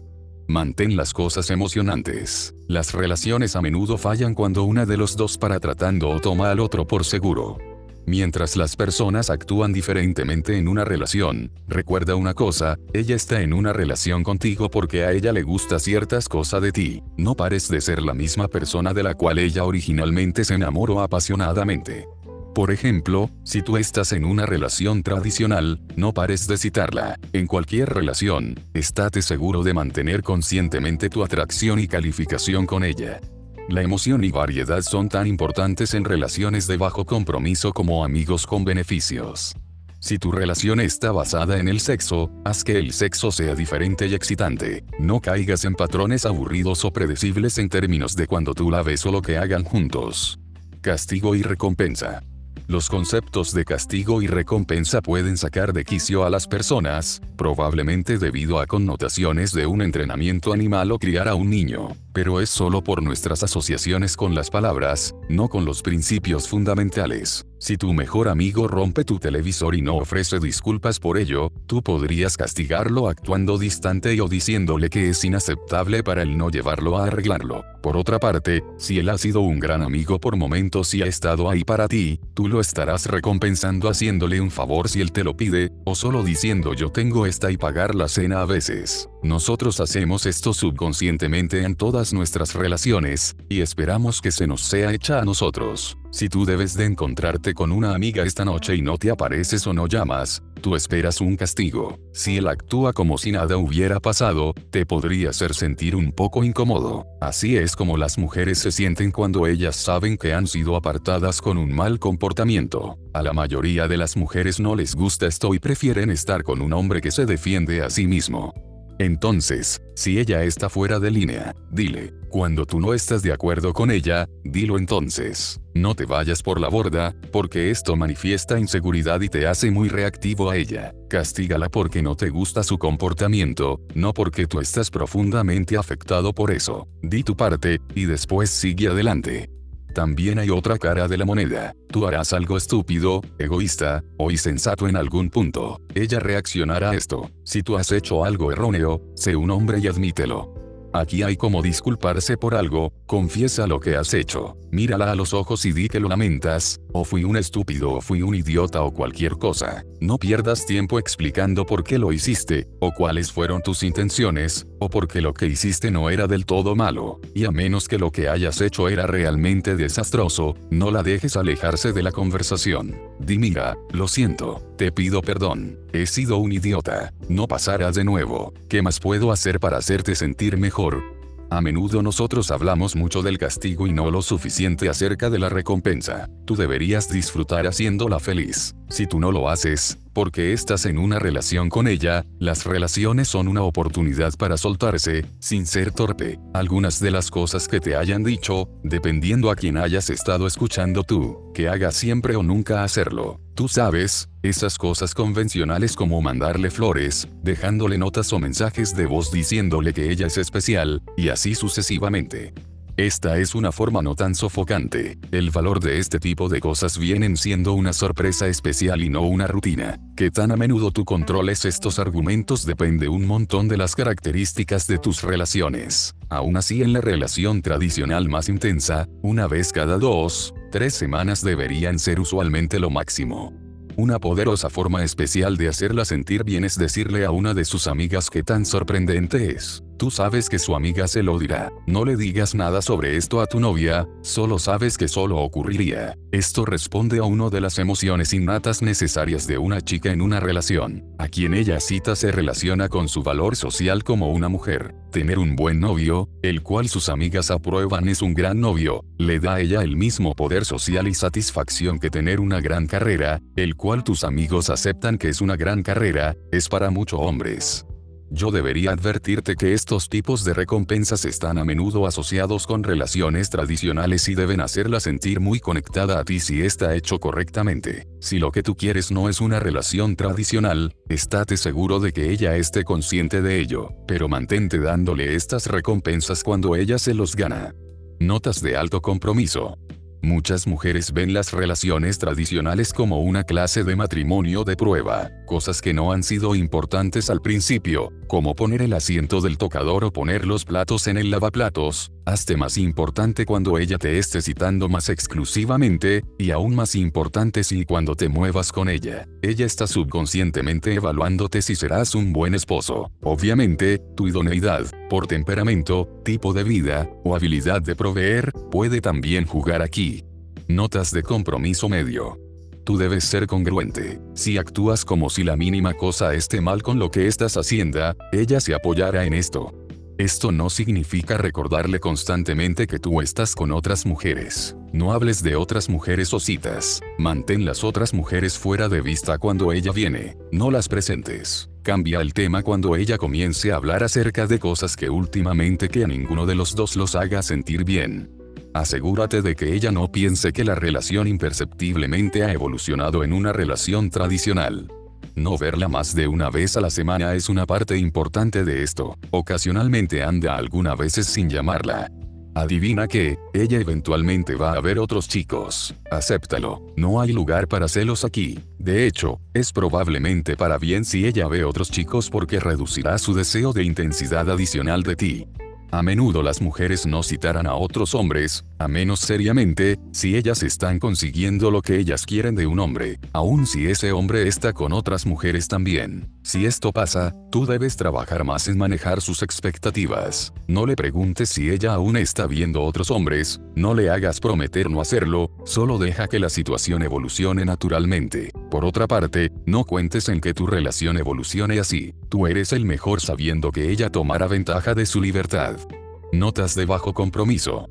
Speaker 1: Mantén las cosas emocionantes. Las relaciones a menudo fallan cuando una de los dos para tratando o toma al otro por seguro. Mientras las personas actúan diferentemente en una relación, recuerda una cosa, ella está en una relación contigo porque a ella le gusta ciertas cosas de ti, no pares de ser la misma persona de la cual ella originalmente se enamoró apasionadamente. Por ejemplo, si tú estás en una relación tradicional, no pares de citarla. En cualquier relación, estate seguro de mantener conscientemente tu atracción y calificación con ella. La emoción y variedad son tan importantes en relaciones de bajo compromiso como amigos con beneficios. Si tu relación está basada en el sexo, haz que el sexo sea diferente y excitante. No caigas en patrones aburridos o predecibles en términos de cuando tú la ves o lo que hagan juntos. Castigo y recompensa. Los conceptos de castigo y recompensa pueden sacar de quicio a las personas, probablemente debido a connotaciones de un entrenamiento animal o criar a un niño, pero es solo por nuestras asociaciones con las palabras, no con los principios fundamentales. Si tu mejor amigo rompe tu televisor y no ofrece disculpas por ello, tú podrías castigarlo actuando distante o diciéndole que es inaceptable para él no llevarlo a arreglarlo. Por otra parte, si él ha sido un gran amigo por momentos y ha estado ahí para ti, tú lo estarás recompensando haciéndole un favor si él te lo pide, o solo diciendo yo tengo esta y pagar la cena a veces. Nosotros hacemos esto subconscientemente en todas nuestras relaciones, y esperamos que se nos sea hecha a nosotros. Si tú debes de encontrarte con una amiga esta noche y no te apareces o no llamas, tú esperas un castigo. Si él actúa como si nada hubiera pasado, te podría hacer sentir un poco incómodo. Así es como las mujeres se sienten cuando ellas saben que han sido apartadas con un mal comportamiento. A la mayoría de las mujeres no les gusta esto y prefieren estar con un hombre que se defiende a sí mismo. Entonces, si ella está fuera de línea, dile, cuando tú no estás de acuerdo con ella, dilo entonces. No te vayas por la borda, porque esto manifiesta inseguridad y te hace muy reactivo a ella. Castígala porque no te gusta su comportamiento, no porque tú estás profundamente afectado por eso. Di tu parte, y después sigue adelante. También hay otra cara de la moneda. Tú harás algo estúpido, egoísta, o insensato en algún punto. Ella reaccionará a esto. Si tú has hecho algo erróneo, sé un hombre y admítelo. Aquí hay como disculparse por algo, confiesa lo que has hecho, mírala a los ojos y di que lo lamentas, o fui un estúpido o fui un idiota o cualquier cosa. No pierdas tiempo explicando por qué lo hiciste, o cuáles fueron tus intenciones, o porque lo que hiciste no era del todo malo, y a menos que lo que hayas hecho era realmente desastroso, no la dejes alejarse de la conversación. Di mira, lo siento, te pido perdón, he sido un idiota, no pasarás de nuevo, ¿qué más puedo hacer para hacerte sentir mejor? A menudo nosotros hablamos mucho del castigo y no lo suficiente acerca de la recompensa. Tú deberías disfrutar haciéndola feliz. Si tú no lo haces, porque estás en una relación con ella, las relaciones son una oportunidad para soltarse, sin ser torpe. Algunas de las cosas que te hayan dicho, dependiendo a quien hayas estado escuchando tú, que hagas siempre o nunca hacerlo. Tú sabes, esas cosas convencionales como mandarle flores, dejándole notas o mensajes de voz diciéndole que ella es especial, y así sucesivamente. Esta es una forma no tan sofocante. El valor de este tipo de cosas vienen siendo una sorpresa especial y no una rutina. Que tan a menudo tú controles estos argumentos depende un montón de las características de tus relaciones. Aún así en la relación tradicional más intensa, una vez cada dos, tres semanas deberían ser usualmente lo máximo. Una poderosa forma especial de hacerla sentir bien es decirle a una de sus amigas que tan sorprendente es. Tú sabes que su amiga se lo dirá. No le digas nada sobre esto a tu novia, solo sabes que solo ocurriría. Esto responde a una de las emociones innatas necesarias de una chica en una relación. A quien ella cita se relaciona con su valor social como una mujer. Tener un buen novio, el cual sus amigas aprueban es un gran novio, le da a ella el mismo poder social y satisfacción que tener una gran carrera, el cual tus amigos aceptan que es una gran carrera, es para muchos hombres. Yo debería advertirte que estos tipos de recompensas están a menudo asociados con relaciones tradicionales y deben hacerla sentir muy conectada a ti si está hecho correctamente. Si lo que tú quieres no es una relación tradicional, estate seguro de que ella esté consciente de ello, pero mantente dándole estas recompensas cuando ella se los gana. Notas de alto compromiso. Muchas mujeres ven las relaciones tradicionales como una clase de matrimonio de prueba, cosas que no han sido importantes al principio, como poner el asiento del tocador o poner los platos en el lavaplatos, hazte más importante cuando ella te esté citando más exclusivamente, y aún más importante si cuando te muevas con ella, ella está subconscientemente evaluándote si serás un buen esposo. Obviamente, tu idoneidad, por temperamento, tipo de vida, o habilidad de proveer, puede también jugar aquí. Notas de compromiso medio tú debes ser congruente. Si actúas como si la mínima cosa esté mal con lo que estás haciendo, ella se apoyará en esto. Esto no significa recordarle constantemente que tú estás con otras mujeres. No hables de otras mujeres o citas. Mantén las otras mujeres fuera de vista cuando ella viene. No las presentes. Cambia el tema cuando ella comience a hablar acerca de cosas que últimamente que a ninguno de los dos los haga sentir bien. Asegúrate de que ella no piense que la relación imperceptiblemente ha evolucionado en una relación tradicional. No verla más de una vez a la semana es una parte importante de esto. Ocasionalmente anda alguna veces sin llamarla. Adivina que, ella eventualmente va a ver otros chicos. Acéptalo. No hay lugar para celos aquí. De hecho, es probablemente para bien si ella ve otros chicos porque reducirá su deseo de intensidad adicional de ti. A menudo las mujeres no citarán a otros hombres, a menos seriamente, si ellas están consiguiendo lo que ellas quieren de un hombre, aun si ese hombre está con otras mujeres también. Si esto pasa, tú debes trabajar más en manejar sus expectativas. No le preguntes si ella aún está viendo otros hombres, no le hagas prometer no hacerlo, solo deja que la situación evolucione naturalmente. Por otra parte, no cuentes en que tu relación evolucione así. Tú eres el mejor sabiendo que ella tomará ventaja de su libertad. Notas de bajo compromiso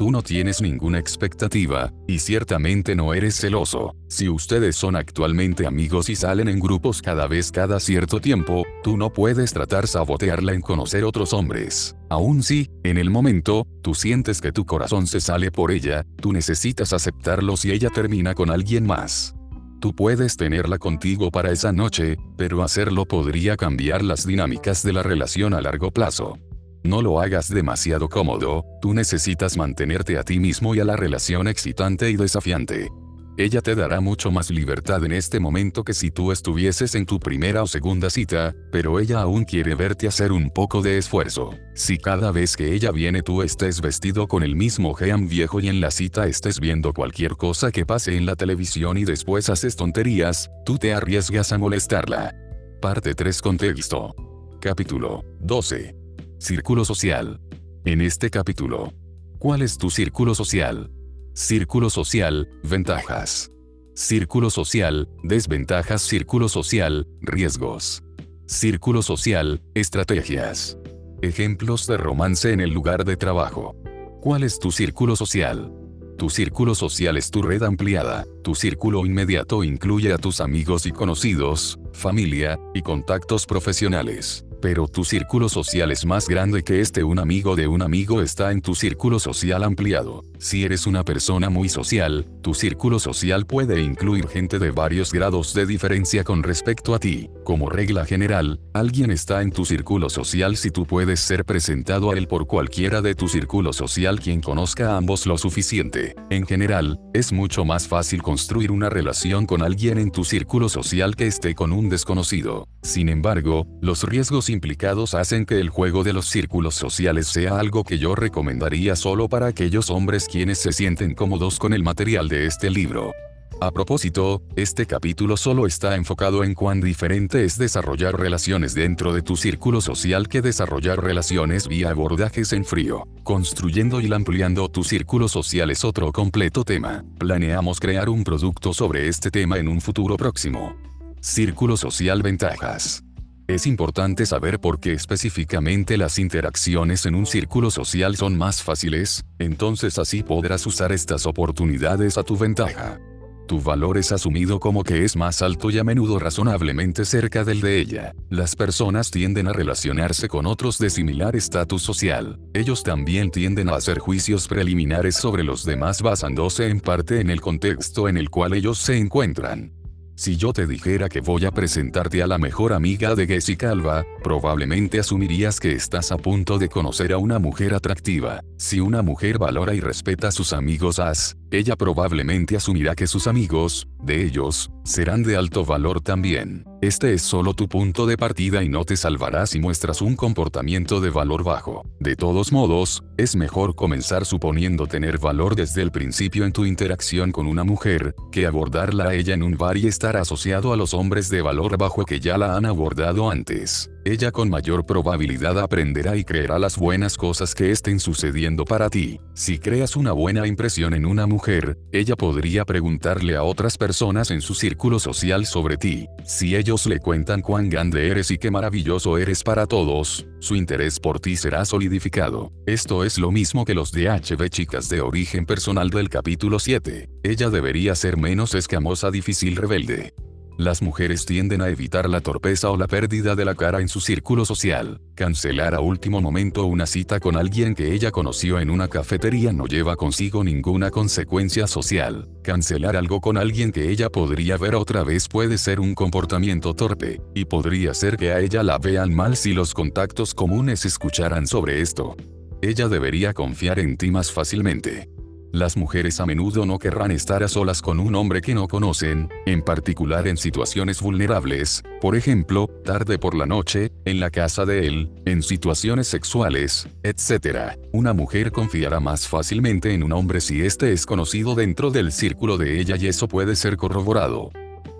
Speaker 1: tú no tienes ninguna expectativa, y ciertamente no eres celoso. Si ustedes son actualmente amigos y salen en grupos cada vez cada cierto tiempo, tú no puedes tratar sabotearla en conocer otros hombres. Aún si, en el momento, tú sientes que tu corazón se sale por ella, tú necesitas aceptarlo si ella termina con alguien más. Tú puedes tenerla contigo para esa noche, pero hacerlo podría cambiar las dinámicas de la relación a largo plazo. No lo hagas demasiado cómodo, tú necesitas mantenerte a ti mismo y a la relación excitante y desafiante. Ella te dará mucho más libertad en este momento que si tú estuvieses en tu primera o segunda cita, pero ella aún quiere verte hacer un poco de esfuerzo. Si cada vez que ella viene tú estés vestido con el mismo geam viejo y en la cita estés viendo cualquier cosa que pase en la televisión y después haces tonterías, tú te arriesgas a molestarla. Parte 3 Contexto. Capítulo 12. Círculo social. En este capítulo. ¿Cuál es tu círculo social? Círculo social, ventajas. Círculo social, desventajas. Círculo social, riesgos. Círculo social, estrategias. Ejemplos de romance en el lugar de trabajo. ¿Cuál es tu círculo social? Tu círculo social es tu red ampliada. Tu círculo inmediato incluye a tus amigos y conocidos, familia, y contactos profesionales pero tu círculo social es más grande que este un amigo de un amigo está en tu círculo social ampliado. Si eres una persona muy social, tu círculo social puede incluir gente de varios grados de diferencia con respecto a ti. Como regla general, alguien está en tu círculo social si tú puedes ser presentado a él por cualquiera de tu círculo social quien conozca a ambos lo suficiente. En general, es mucho más fácil construir una relación con alguien en tu círculo social que esté con un desconocido. Sin embargo, los riesgos implicados hacen que el juego de los círculos sociales sea algo que yo recomendaría solo para aquellos hombres quienes se sienten cómodos con el material de este libro. A propósito, este capítulo solo está enfocado en cuán diferente es desarrollar relaciones dentro de tu círculo social que desarrollar relaciones vía abordajes en frío. Construyendo y ampliando tu círculo social es otro completo tema. Planeamos crear un producto sobre este tema en un futuro próximo. Círculo social ventajas. Es importante saber por qué específicamente las interacciones en un círculo social son más fáciles, entonces así podrás usar estas oportunidades a tu ventaja. Tu valor es asumido como que es más alto y a menudo razonablemente cerca del de ella. Las personas tienden a relacionarse con otros de similar estatus social. Ellos también tienden a hacer juicios preliminares sobre los demás basándose en parte en el contexto en el cual ellos se encuentran. Si yo te dijera que voy a presentarte a la mejor amiga de Jessica Alba, probablemente asumirías que estás a punto de conocer a una mujer atractiva. Si una mujer valora y respeta a sus amigos as, ella probablemente asumirá que sus amigos, de ellos, serán de alto valor también. Este es solo tu punto de partida y no te salvará si muestras un comportamiento de valor bajo. De todos modos, es mejor comenzar suponiendo tener valor desde el principio en tu interacción con una mujer, que abordarla a ella en un bar y estar asociado a los hombres de valor bajo que ya la han abordado antes. Ella con mayor probabilidad aprenderá y creerá las buenas cosas que estén sucediendo para ti. Si creas una buena impresión en una mujer, ella podría preguntarle a otras personas en su círculo social sobre ti. Si ellos le cuentan cuán grande eres y qué maravilloso eres para todos, su interés por ti será solidificado. Esto es lo mismo que los DHB chicas de origen personal del capítulo 7. Ella debería ser menos escamosa, difícil, rebelde. Las mujeres tienden a evitar la torpeza o la pérdida de la cara en su círculo social. Cancelar a último momento una cita con alguien que ella conoció en una cafetería no lleva consigo ninguna consecuencia social. Cancelar algo con alguien que ella podría ver otra vez puede ser un comportamiento torpe, y podría ser que a ella la vean mal si los contactos comunes escucharan sobre esto. Ella debería confiar en ti más fácilmente. Las mujeres a menudo no querrán estar a solas con un hombre que no conocen, en particular en situaciones vulnerables, por ejemplo, tarde por la noche, en la casa de él, en situaciones sexuales, etc. Una mujer confiará más fácilmente en un hombre si éste es conocido dentro del círculo de ella y eso puede ser corroborado.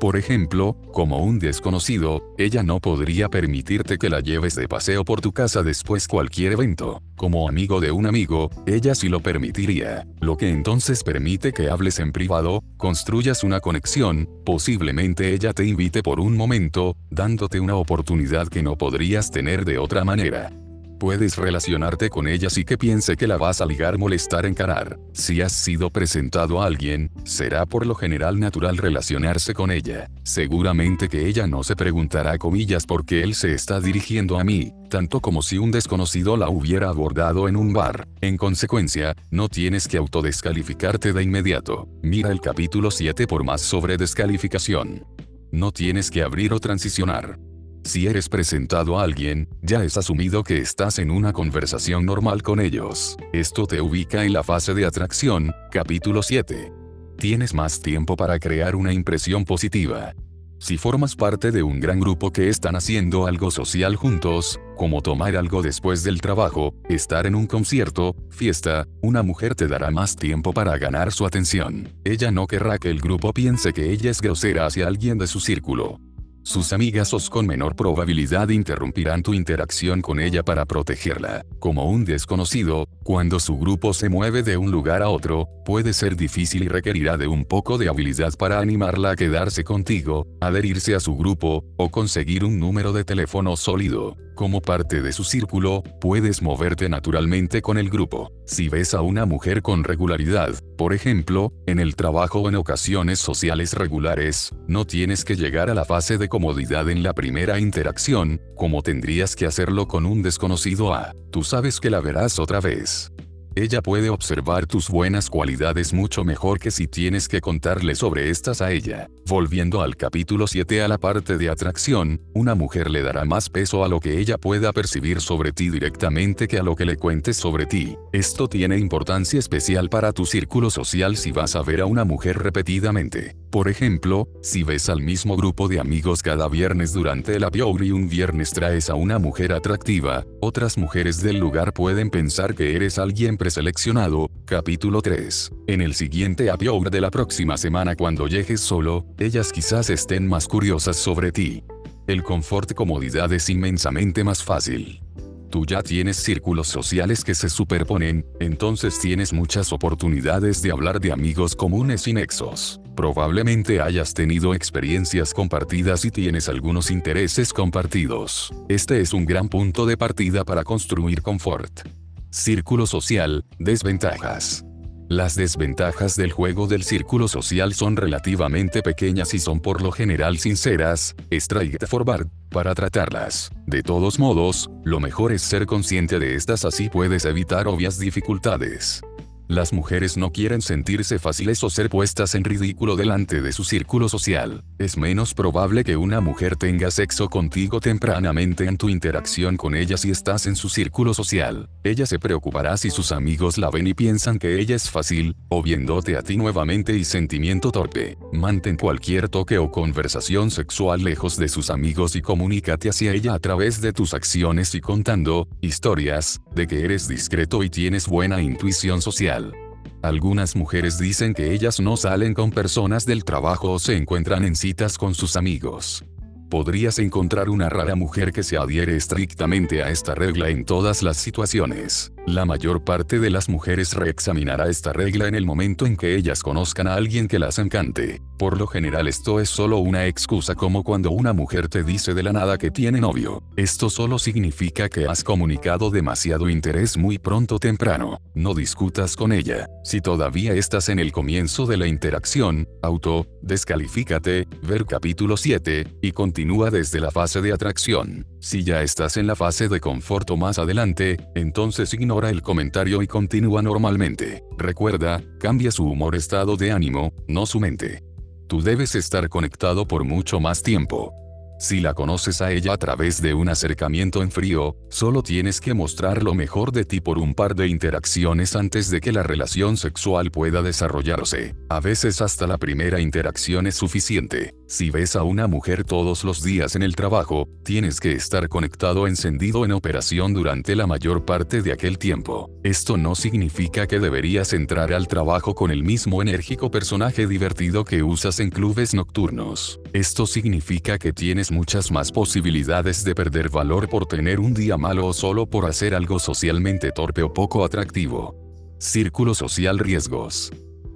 Speaker 1: Por ejemplo, como un desconocido, ella no podría permitirte que la lleves de paseo por tu casa después cualquier evento. Como amigo de un amigo, ella sí lo permitiría, lo que entonces permite que hables en privado, construyas una conexión, posiblemente ella te invite por un momento, dándote una oportunidad que no podrías tener de otra manera. Puedes relacionarte con ella y que piense que la vas a ligar, molestar, encarar. Si has sido presentado a alguien, será por lo general natural relacionarse con ella. Seguramente que ella no se preguntará comillas por qué él se está dirigiendo a mí, tanto como si un desconocido la hubiera abordado en un bar. En consecuencia, no tienes que autodescalificarte de inmediato. Mira el capítulo 7 por más sobre descalificación. No tienes que abrir o transicionar. Si eres presentado a alguien, ya es asumido que estás en una conversación normal con ellos. Esto te ubica en la fase de atracción, capítulo 7. Tienes más tiempo para crear una impresión positiva. Si formas parte de un gran grupo que están haciendo algo social juntos, como tomar algo después del trabajo, estar en un concierto, fiesta, una mujer te dará más tiempo para ganar su atención. Ella no querrá que el grupo piense que ella es grosera hacia alguien de su círculo. Sus amigas os con menor probabilidad interrumpirán tu interacción con ella para protegerla. Como un desconocido, cuando su grupo se mueve de un lugar a otro, puede ser difícil y requerirá de un poco de habilidad para animarla a quedarse contigo, adherirse a su grupo, o conseguir un número de teléfono sólido. Como parte de su círculo, puedes moverte naturalmente con el grupo. Si ves a una mujer con regularidad, por ejemplo, en el trabajo o en ocasiones sociales regulares, no tienes que llegar a la fase de comodidad en la primera interacción, como tendrías que hacerlo con un desconocido A. Tú sabes que la verás otra vez. Ella puede observar tus buenas cualidades mucho mejor que si tienes que contarle sobre estas a ella. Volviendo al capítulo 7 a la parte de atracción, una mujer le dará más peso a lo que ella pueda percibir sobre ti directamente que a lo que le cuentes sobre ti. Esto tiene importancia especial para tu círculo social si vas a ver a una mujer repetidamente. Por ejemplo, si ves al mismo grupo de amigos cada viernes durante el apior y un viernes traes a una mujer atractiva, otras mujeres del lugar pueden pensar que eres alguien preseleccionado, capítulo 3. En el siguiente audio de la próxima semana cuando llegues solo, ellas quizás estén más curiosas sobre ti. El confort comodidad es inmensamente más fácil. Tú ya tienes círculos sociales que se superponen, entonces tienes muchas oportunidades de hablar de amigos comunes y nexos. Probablemente hayas tenido experiencias compartidas y tienes algunos intereses compartidos. Este es un gran punto de partida para construir confort. Círculo social, desventajas. Las desventajas del juego del círculo social son relativamente pequeñas y son por lo general sinceras, straightforward, para tratarlas. De todos modos, lo mejor es ser consciente de estas así puedes evitar obvias dificultades. Las mujeres no quieren sentirse fáciles o ser puestas en ridículo delante de su círculo social. Es menos probable que una mujer tenga sexo contigo tempranamente en tu interacción con ella si estás en su círculo social. Ella se preocupará si sus amigos la ven y piensan que ella es fácil, o viéndote a ti nuevamente y sentimiento torpe. Mantén cualquier toque o conversación sexual lejos de sus amigos y comunícate hacia ella a través de tus acciones y contando historias de que eres discreto y tienes buena intuición social. Algunas mujeres dicen que ellas no salen con personas del trabajo o se encuentran en citas con sus amigos podrías encontrar una rara mujer que se adhiere estrictamente a esta regla en todas las situaciones. La mayor parte de las mujeres reexaminará esta regla en el momento en que ellas conozcan a alguien que las encante. Por lo general esto es solo una excusa como cuando una mujer te dice de la nada que tiene novio. Esto solo significa que has comunicado demasiado interés muy pronto temprano. No discutas con ella. Si todavía estás en el comienzo de la interacción, auto, descalifícate, ver capítulo 7, y continúa desde la fase de atracción. Si ya estás en la fase de confort más adelante, entonces ignora el comentario y continúa normalmente. Recuerda, cambia su humor estado de ánimo, no su mente. Tú debes estar conectado por mucho más tiempo. Si la conoces a ella a través de un acercamiento en frío, solo tienes que mostrar lo mejor de ti por un par de interacciones antes de que la relación sexual pueda desarrollarse. A veces hasta la primera interacción es suficiente. Si ves a una mujer todos los días en el trabajo, tienes que estar conectado encendido en operación durante la mayor parte de aquel tiempo. Esto no significa que deberías entrar al trabajo con el mismo enérgico personaje divertido que usas en clubes nocturnos. Esto significa que tienes muchas más posibilidades de perder valor por tener un día malo o solo por hacer algo socialmente torpe o poco atractivo. Círculo social riesgos.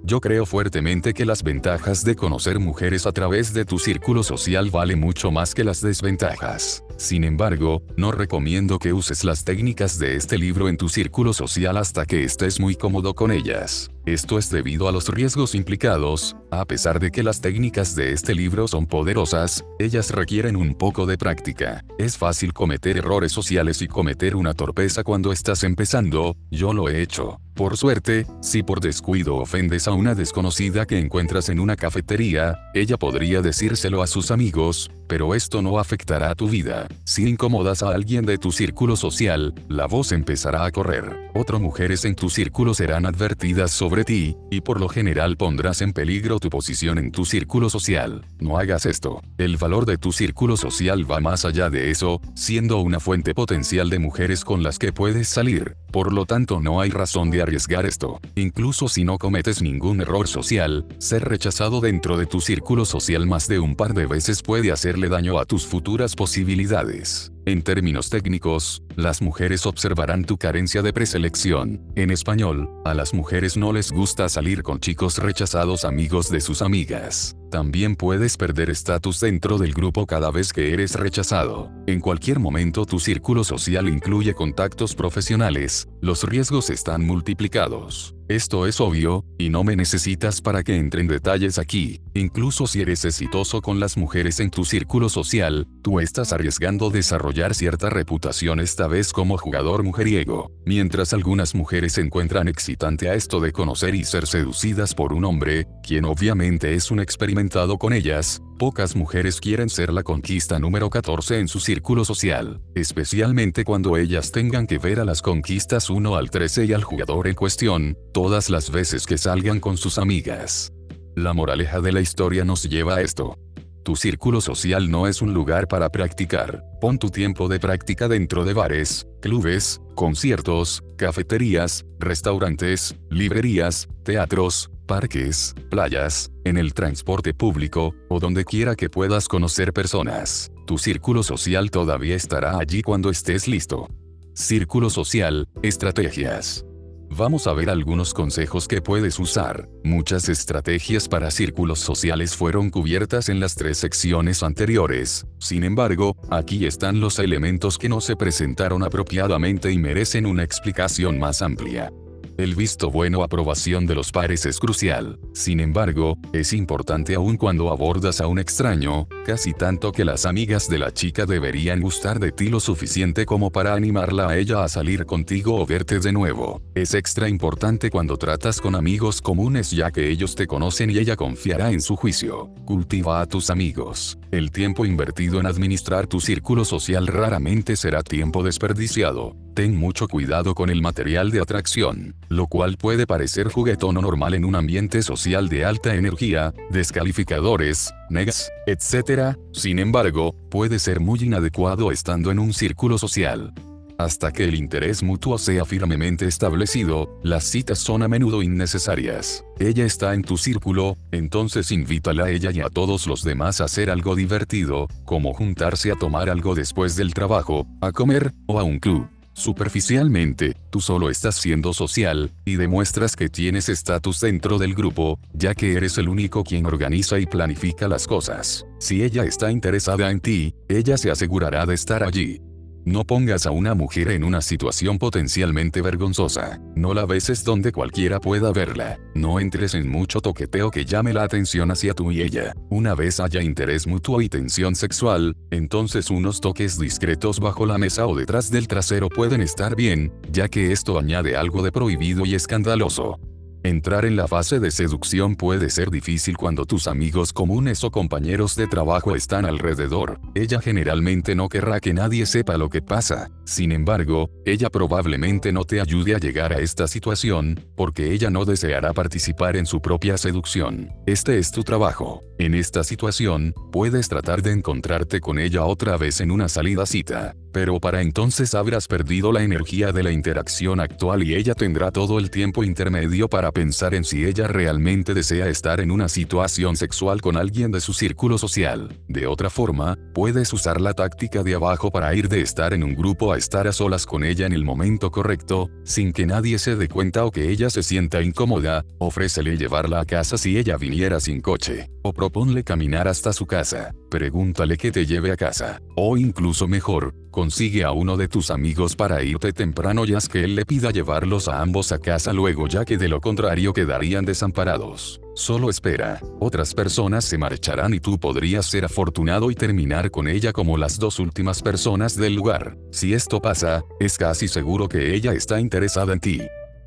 Speaker 1: Yo creo fuertemente que las ventajas de conocer mujeres a través de tu círculo social vale mucho más que las desventajas. Sin embargo, no recomiendo que uses las técnicas de este libro en tu círculo social hasta que estés muy cómodo con ellas. Esto es debido a los riesgos implicados, a pesar de que las técnicas de este libro son poderosas, ellas requieren un poco de práctica. Es fácil cometer errores sociales y cometer una torpeza cuando estás empezando, yo lo he hecho. Por suerte, si por descuido ofendes a una desconocida que encuentras en una cafetería, ella podría decírselo a sus amigos, pero esto no afectará a tu vida. Si incomodas a alguien de tu círculo social, la voz empezará a correr. Otras mujeres en tu círculo serán advertidas sobre ti, y por lo general pondrás en peligro tu posición en tu círculo social. No hagas esto. El valor de tu círculo social va más allá de eso, siendo una fuente potencial de mujeres con las que puedes salir. Por lo tanto no hay razón de arriesgar esto. Incluso si no cometes ningún error social, ser rechazado dentro de tu círculo social más de un par de veces puede hacerle daño a tus futuras posibilidades. En términos técnicos, las mujeres observarán tu carencia de preselección. En español, a las mujeres no les gusta salir con chicos rechazados amigos de sus amigas. También puedes perder estatus dentro del grupo cada vez que eres rechazado. En cualquier momento tu círculo social incluye contactos profesionales, los riesgos están multiplicados. Esto es obvio, y no me necesitas para que entre en detalles aquí. Incluso si eres exitoso con las mujeres en tu círculo social, tú estás arriesgando desarrollar cierta reputación esta vez como jugador mujeriego. Mientras algunas mujeres encuentran excitante a esto de conocer y ser seducidas por un hombre, quien obviamente es un experimentado con ellas, Pocas mujeres quieren ser la conquista número 14 en su círculo social, especialmente cuando ellas tengan que ver a las conquistas 1 al 13 y al jugador en cuestión, todas las veces que salgan con sus amigas. La moraleja de la historia nos lleva a esto. Tu círculo social no es un lugar para practicar. Pon tu tiempo de práctica dentro de bares, clubes, conciertos, cafeterías, restaurantes, librerías, teatros, parques, playas, en el transporte público, o donde quiera que puedas conocer personas. Tu círculo social todavía estará allí cuando estés listo. Círculo social, estrategias. Vamos a ver algunos consejos que puedes usar. Muchas estrategias para círculos sociales fueron cubiertas en las tres secciones anteriores. Sin embargo, aquí están los elementos que no se presentaron apropiadamente y merecen una explicación más amplia. El visto bueno aprobación de los pares es crucial. Sin embargo, es importante aún cuando abordas a un extraño, casi tanto que las amigas de la chica deberían gustar de ti lo suficiente como para animarla a ella a salir contigo o verte de nuevo. Es extra importante cuando tratas con amigos comunes ya que ellos te conocen y ella confiará en su juicio. Cultiva a tus amigos. El tiempo invertido en administrar tu círculo social raramente será tiempo desperdiciado. Ten mucho cuidado con el material de atracción, lo cual puede parecer juguetón o normal en un ambiente social de alta energía, descalificadores, negas, etc. Sin embargo, puede ser muy inadecuado estando en un círculo social. Hasta que el interés mutuo sea firmemente establecido, las citas son a menudo innecesarias. Ella está en tu círculo, entonces invítala a ella y a todos los demás a hacer algo divertido, como juntarse a tomar algo después del trabajo, a comer, o a un club. Superficialmente, tú solo estás siendo social, y demuestras que tienes estatus dentro del grupo, ya que eres el único quien organiza y planifica las cosas. Si ella está interesada en ti, ella se asegurará de estar allí. No pongas a una mujer en una situación potencialmente vergonzosa. No la beses donde cualquiera pueda verla. No entres en mucho toqueteo que llame la atención hacia tú y ella. Una vez haya interés mutuo y tensión sexual, entonces unos toques discretos bajo la mesa o detrás del trasero pueden estar bien, ya que esto añade algo de prohibido y escandaloso. Entrar en la fase de seducción puede ser difícil cuando tus amigos comunes o compañeros de trabajo están alrededor. Ella generalmente no querrá que nadie sepa lo que pasa. Sin embargo, ella probablemente no te ayude a llegar a esta situación, porque ella no deseará participar en su propia seducción. Este es tu trabajo. En esta situación, puedes tratar de encontrarte con ella otra vez en una salida cita pero para entonces habrás perdido la energía de la interacción actual y ella tendrá todo el tiempo intermedio para pensar en si ella realmente desea estar en una situación sexual con alguien de su círculo social. De otra forma, puedes usar la táctica de abajo para ir de estar en un grupo a estar a solas con ella en el momento correcto, sin que nadie se dé cuenta o que ella se sienta incómoda, ofrécele llevarla a casa si ella viniera sin coche, o proponle caminar hasta su casa, pregúntale que te lleve a casa, o incluso mejor, Consigue a uno de tus amigos para irte temprano y haz que él le pida llevarlos a ambos a casa luego ya que de lo contrario quedarían desamparados. Solo espera, otras personas se marcharán y tú podrías ser afortunado y terminar con ella como las dos últimas personas del lugar. Si esto pasa, es casi seguro que ella está interesada en ti.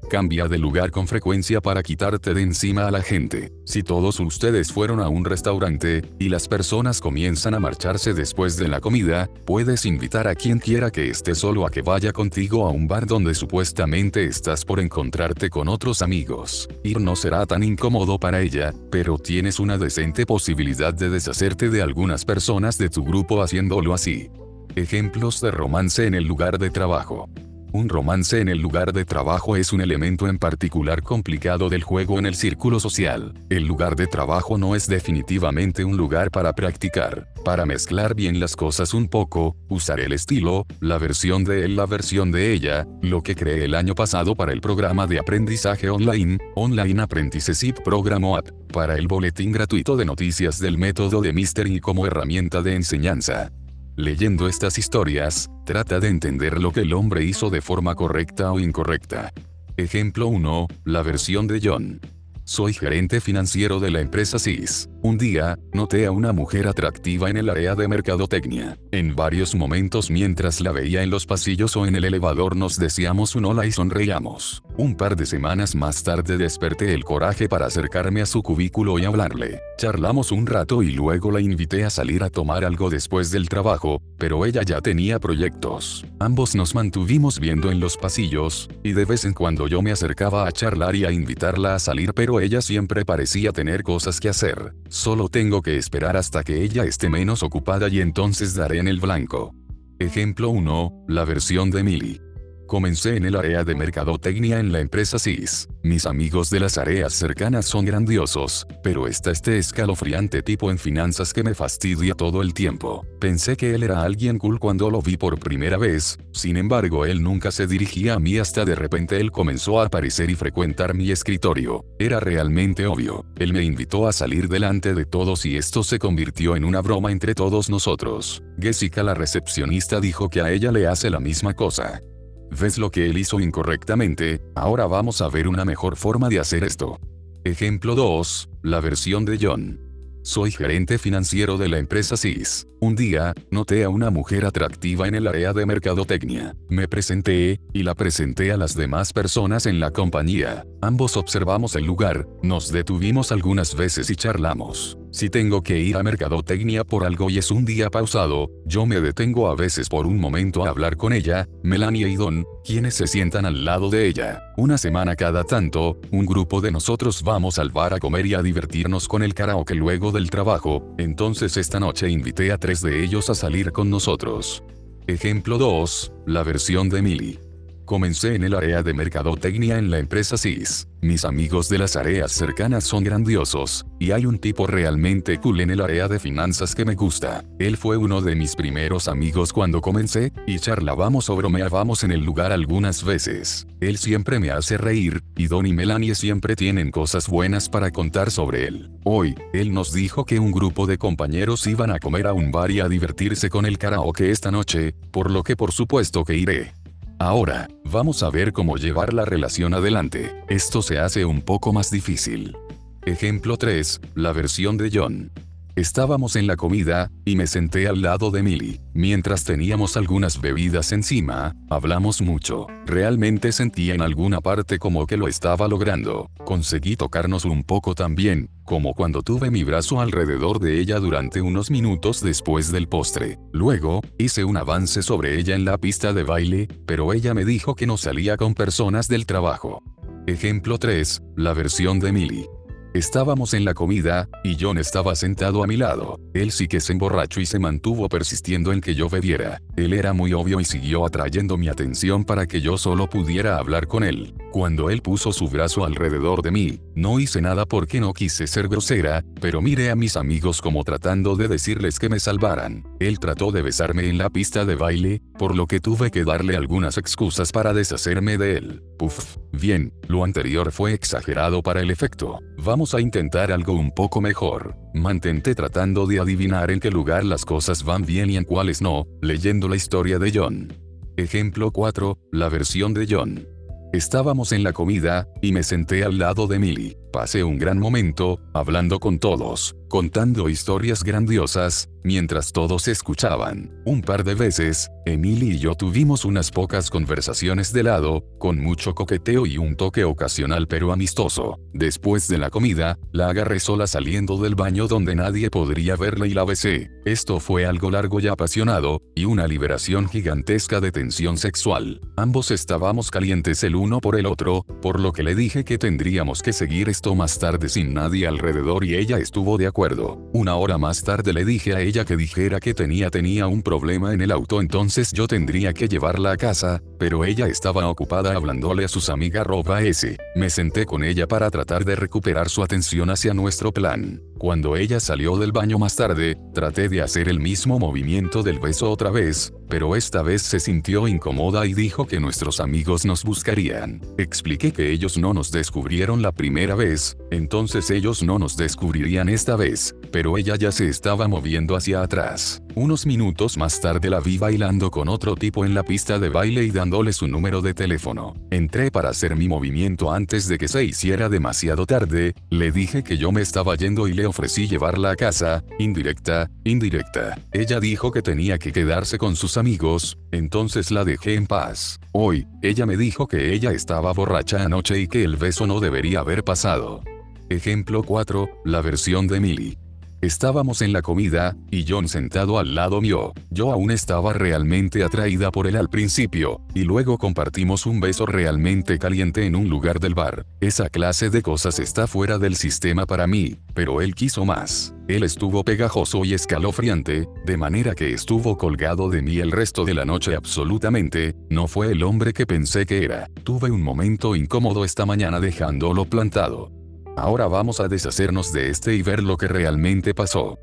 Speaker 1: Cambia de lugar con frecuencia para quitarte de encima a la gente. Si todos ustedes fueron a un restaurante, y las personas comienzan a marcharse después de la comida, puedes invitar a quien quiera que esté solo a que vaya contigo a un bar donde supuestamente estás por encontrarte con otros amigos. Ir no será tan incómodo para ella, pero tienes una decente posibilidad de deshacerte de algunas personas de tu grupo haciéndolo así. Ejemplos de romance en el lugar de trabajo. Un romance en el lugar de trabajo es un elemento en particular complicado del juego en el círculo social. El lugar de trabajo no es definitivamente un lugar para practicar. Para mezclar bien las cosas un poco, usar el estilo, la versión de él, la versión de ella, lo que creé el año pasado para el programa de aprendizaje online, Online Apprenticeship Program App, para el boletín gratuito de noticias del método de Mystery como herramienta de enseñanza. Leyendo estas historias, trata de entender lo que el hombre hizo de forma correcta o incorrecta. Ejemplo 1, la versión de John. Soy gerente financiero de la empresa CIS. Un día, noté a una mujer atractiva en el área de mercadotecnia. En varios momentos mientras la veía en los pasillos o en el elevador nos decíamos un hola y sonreíamos. Un par de semanas más tarde desperté el coraje para acercarme a su cubículo y hablarle. Charlamos un rato y luego la invité a salir a tomar algo después del trabajo, pero ella ya tenía proyectos. Ambos nos mantuvimos viendo en los pasillos, y de vez en cuando yo me acercaba a charlar y a invitarla a salir pero ella siempre parecía tener cosas que hacer. Solo tengo que esperar hasta que ella esté menos ocupada y entonces daré en el blanco. Ejemplo 1, la versión de Millie. Comencé en el área de mercadotecnia en la empresa CIS. Mis amigos de las áreas cercanas son grandiosos, pero está este escalofriante tipo en finanzas que me fastidia todo el tiempo. Pensé que él era alguien cool cuando lo vi por primera vez, sin embargo él nunca se dirigía a mí hasta de repente él comenzó a aparecer y frecuentar mi escritorio. Era realmente obvio. Él me invitó a salir delante de todos y esto se convirtió en una broma entre todos nosotros. Jessica la recepcionista dijo que a ella le hace la misma cosa. ¿Ves lo que él hizo incorrectamente? Ahora vamos a ver una mejor forma de hacer esto. Ejemplo 2, la versión de John. Soy gerente financiero de la empresa CIS. Un día, noté a una mujer atractiva en el área de mercadotecnia. Me presenté, y la presenté a las demás personas en la compañía. Ambos observamos el lugar, nos detuvimos algunas veces y charlamos. Si tengo que ir a mercadotecnia por algo y es un día pausado, yo me detengo a veces por un momento a hablar con ella, Melania y Don, quienes se sientan al lado de ella. Una semana cada tanto, un grupo de nosotros vamos al bar a comer y a divertirnos con el karaoke luego del trabajo, entonces esta noche invité a tres de ellos a salir con nosotros. Ejemplo 2, la versión de Millie. Comencé en el área de mercadotecnia en la empresa CIS. Mis amigos de las áreas cercanas son grandiosos, y hay un tipo realmente cool en el área de finanzas que me gusta. Él fue uno de mis primeros amigos cuando comencé, y charlábamos o bromeábamos en el lugar algunas veces. Él siempre me hace reír, y Don y Melanie siempre tienen cosas buenas para contar sobre él. Hoy, él nos dijo que un grupo de compañeros iban a comer a un bar y a divertirse con el karaoke esta noche, por lo que por supuesto que iré. Ahora, vamos a ver cómo llevar la relación adelante. Esto se hace un poco más difícil. Ejemplo 3, la versión de John. Estábamos en la comida, y me senté al lado de Millie. Mientras teníamos algunas bebidas encima, hablamos mucho. Realmente sentía en alguna parte como que lo estaba logrando. Conseguí tocarnos un poco también, como cuando tuve mi brazo alrededor de ella durante unos minutos después del postre. Luego, hice un avance sobre ella en la pista de baile, pero ella me dijo que no salía con personas del trabajo. Ejemplo 3, la versión de Millie. Estábamos en la comida, y John estaba sentado a mi lado. Él sí que se emborrachó y se mantuvo persistiendo en que yo bebiera. Él era muy obvio y siguió atrayendo mi atención para que yo solo pudiera hablar con él. Cuando él puso su brazo alrededor de mí, no hice nada porque no quise ser grosera, pero miré a mis amigos como tratando de decirles que me salvaran. Él trató de besarme en la pista de baile, por lo que tuve que darle algunas excusas para deshacerme de él. Puf. Bien, lo anterior fue exagerado para el efecto. Vamos a intentar algo un poco mejor. Mantente tratando de adivinar en qué lugar las cosas van bien y en cuáles no, leyendo la historia de John. Ejemplo 4, la versión de John. Estábamos en la comida, y me senté al lado de Millie. Pasé un gran momento, hablando con todos, contando historias grandiosas, mientras todos escuchaban. Un par de veces, Emily y yo tuvimos unas pocas conversaciones de lado, con mucho coqueteo y un toque ocasional pero amistoso. Después de la comida, la agarré sola saliendo del baño donde nadie podría verla y la besé. Esto fue algo largo y apasionado, y una liberación gigantesca de tensión sexual. Ambos estábamos calientes el uno por el otro, por lo que le dije que tendríamos que seguir esto más tarde sin nadie alrededor y ella estuvo de acuerdo. Una hora más tarde le dije a ella que dijera que tenía tenía un problema en el auto entonces yo tendría que llevarla a casa, pero ella estaba ocupada hablándole a sus amigas roba S. Me senté con ella para tratar de recuperar su atención hacia nuestro plan. Cuando ella salió del baño más tarde, traté de hacer el mismo movimiento del beso otra vez, pero esta vez se sintió incómoda y dijo que nuestros amigos nos buscarían. Expliqué que ellos no nos descubrieron la primera vez, entonces ellos no nos descubrirían esta vez, pero ella ya se estaba moviendo hacia atrás. Unos minutos más tarde la vi bailando con otro tipo en la pista de baile y dándole su número de teléfono. Entré para hacer mi movimiento antes de que se hiciera demasiado tarde, le dije que yo me estaba yendo y le ofrecí llevarla a casa, indirecta, indirecta. Ella dijo que tenía que quedarse con sus amigos, entonces la dejé en paz. Hoy, ella me dijo que ella estaba borracha anoche y que el beso no debería haber pasado. Ejemplo 4, la versión de Millie. Estábamos en la comida, y John sentado al lado mío. Yo aún estaba realmente atraída por él al principio, y luego compartimos un beso realmente caliente en un lugar del bar. Esa clase de cosas está fuera del sistema para mí, pero él quiso más. Él estuvo pegajoso y escalofriante, de manera que estuvo colgado de mí el resto de la noche absolutamente, no fue el hombre que pensé que era. Tuve un momento incómodo esta mañana dejándolo plantado. Ahora vamos a deshacernos de este y ver lo que realmente pasó.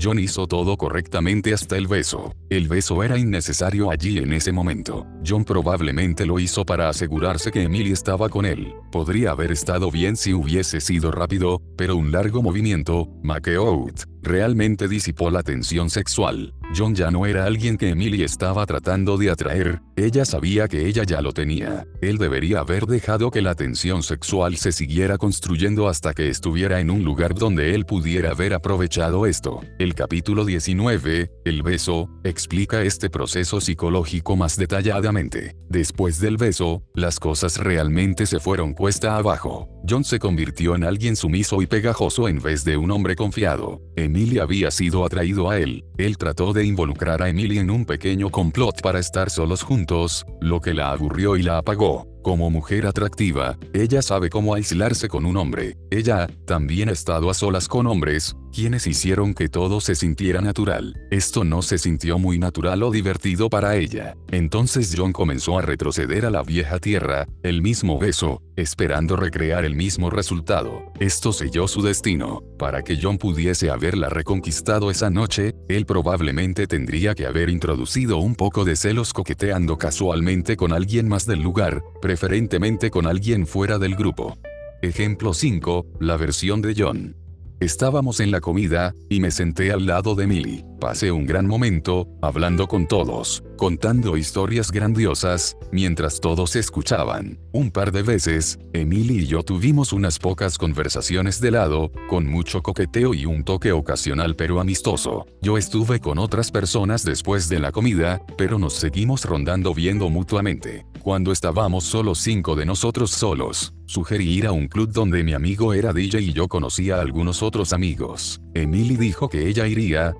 Speaker 1: John hizo todo correctamente hasta el beso. El beso era innecesario allí en ese momento. John probablemente lo hizo para asegurarse que Emily estaba con él. Podría haber estado bien si hubiese sido rápido, pero un largo movimiento, McEout, realmente disipó la tensión sexual. John ya no era alguien que Emily estaba tratando de atraer, ella sabía que ella ya lo tenía. Él debería haber dejado que la tensión sexual se siguiera construyendo hasta que estuviera en un lugar donde él pudiera haber aprovechado esto. El capítulo 19, El beso, explica este proceso psicológico más detalladamente. Después del beso, las cosas realmente se fueron cuesta abajo. John se convirtió en alguien sumiso y pegajoso en vez de un hombre confiado. Emily había sido atraído a él. Él trató de involucrar a Emily en un pequeño complot para estar solos juntos, lo que la aburrió y la apagó. Como mujer atractiva, ella sabe cómo aislarse con un hombre. Ella, también ha estado a solas con hombres, quienes hicieron que todo se sintiera natural. Esto no se sintió muy natural o divertido para ella. Entonces John comenzó a retroceder a la vieja tierra, el mismo beso, esperando recrear el mismo resultado. Esto selló su destino. Para que John pudiese haberla reconquistado esa noche, él probablemente tendría que haber introducido un poco de celos coqueteando casualmente con alguien más del lugar, preferentemente con alguien fuera del grupo. Ejemplo 5, la versión de John. Estábamos en la comida, y me senté al lado de Millie. Pasé un gran momento, hablando con todos, contando historias grandiosas, mientras todos escuchaban. Un par de veces, Emily y yo tuvimos unas pocas conversaciones de lado, con mucho coqueteo y un toque ocasional pero amistoso. Yo estuve con otras personas después de la comida, pero nos seguimos rondando viendo mutuamente. Cuando estábamos solo cinco de nosotros solos, sugerí ir a un club donde mi amigo era DJ y yo conocía a algunos otros amigos. Emily dijo que ella iría,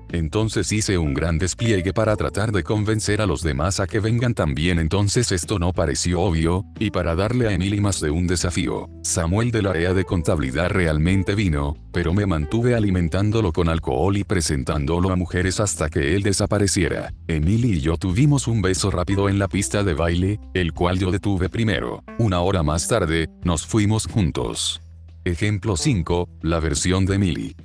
Speaker 1: entonces hice un gran despliegue para tratar de convencer a los demás a que vengan también entonces esto no pareció obvio, y para darle a Emily más de un desafío, Samuel del área de contabilidad realmente vino, pero me mantuve alimentándolo con alcohol y presentándolo a mujeres hasta que él desapareciera. Emily y yo tuvimos un beso rápido en la pista de baile, el cual yo detuve primero. Una hora más tarde, nos fuimos juntos. Ejemplo 5, la versión de Emily.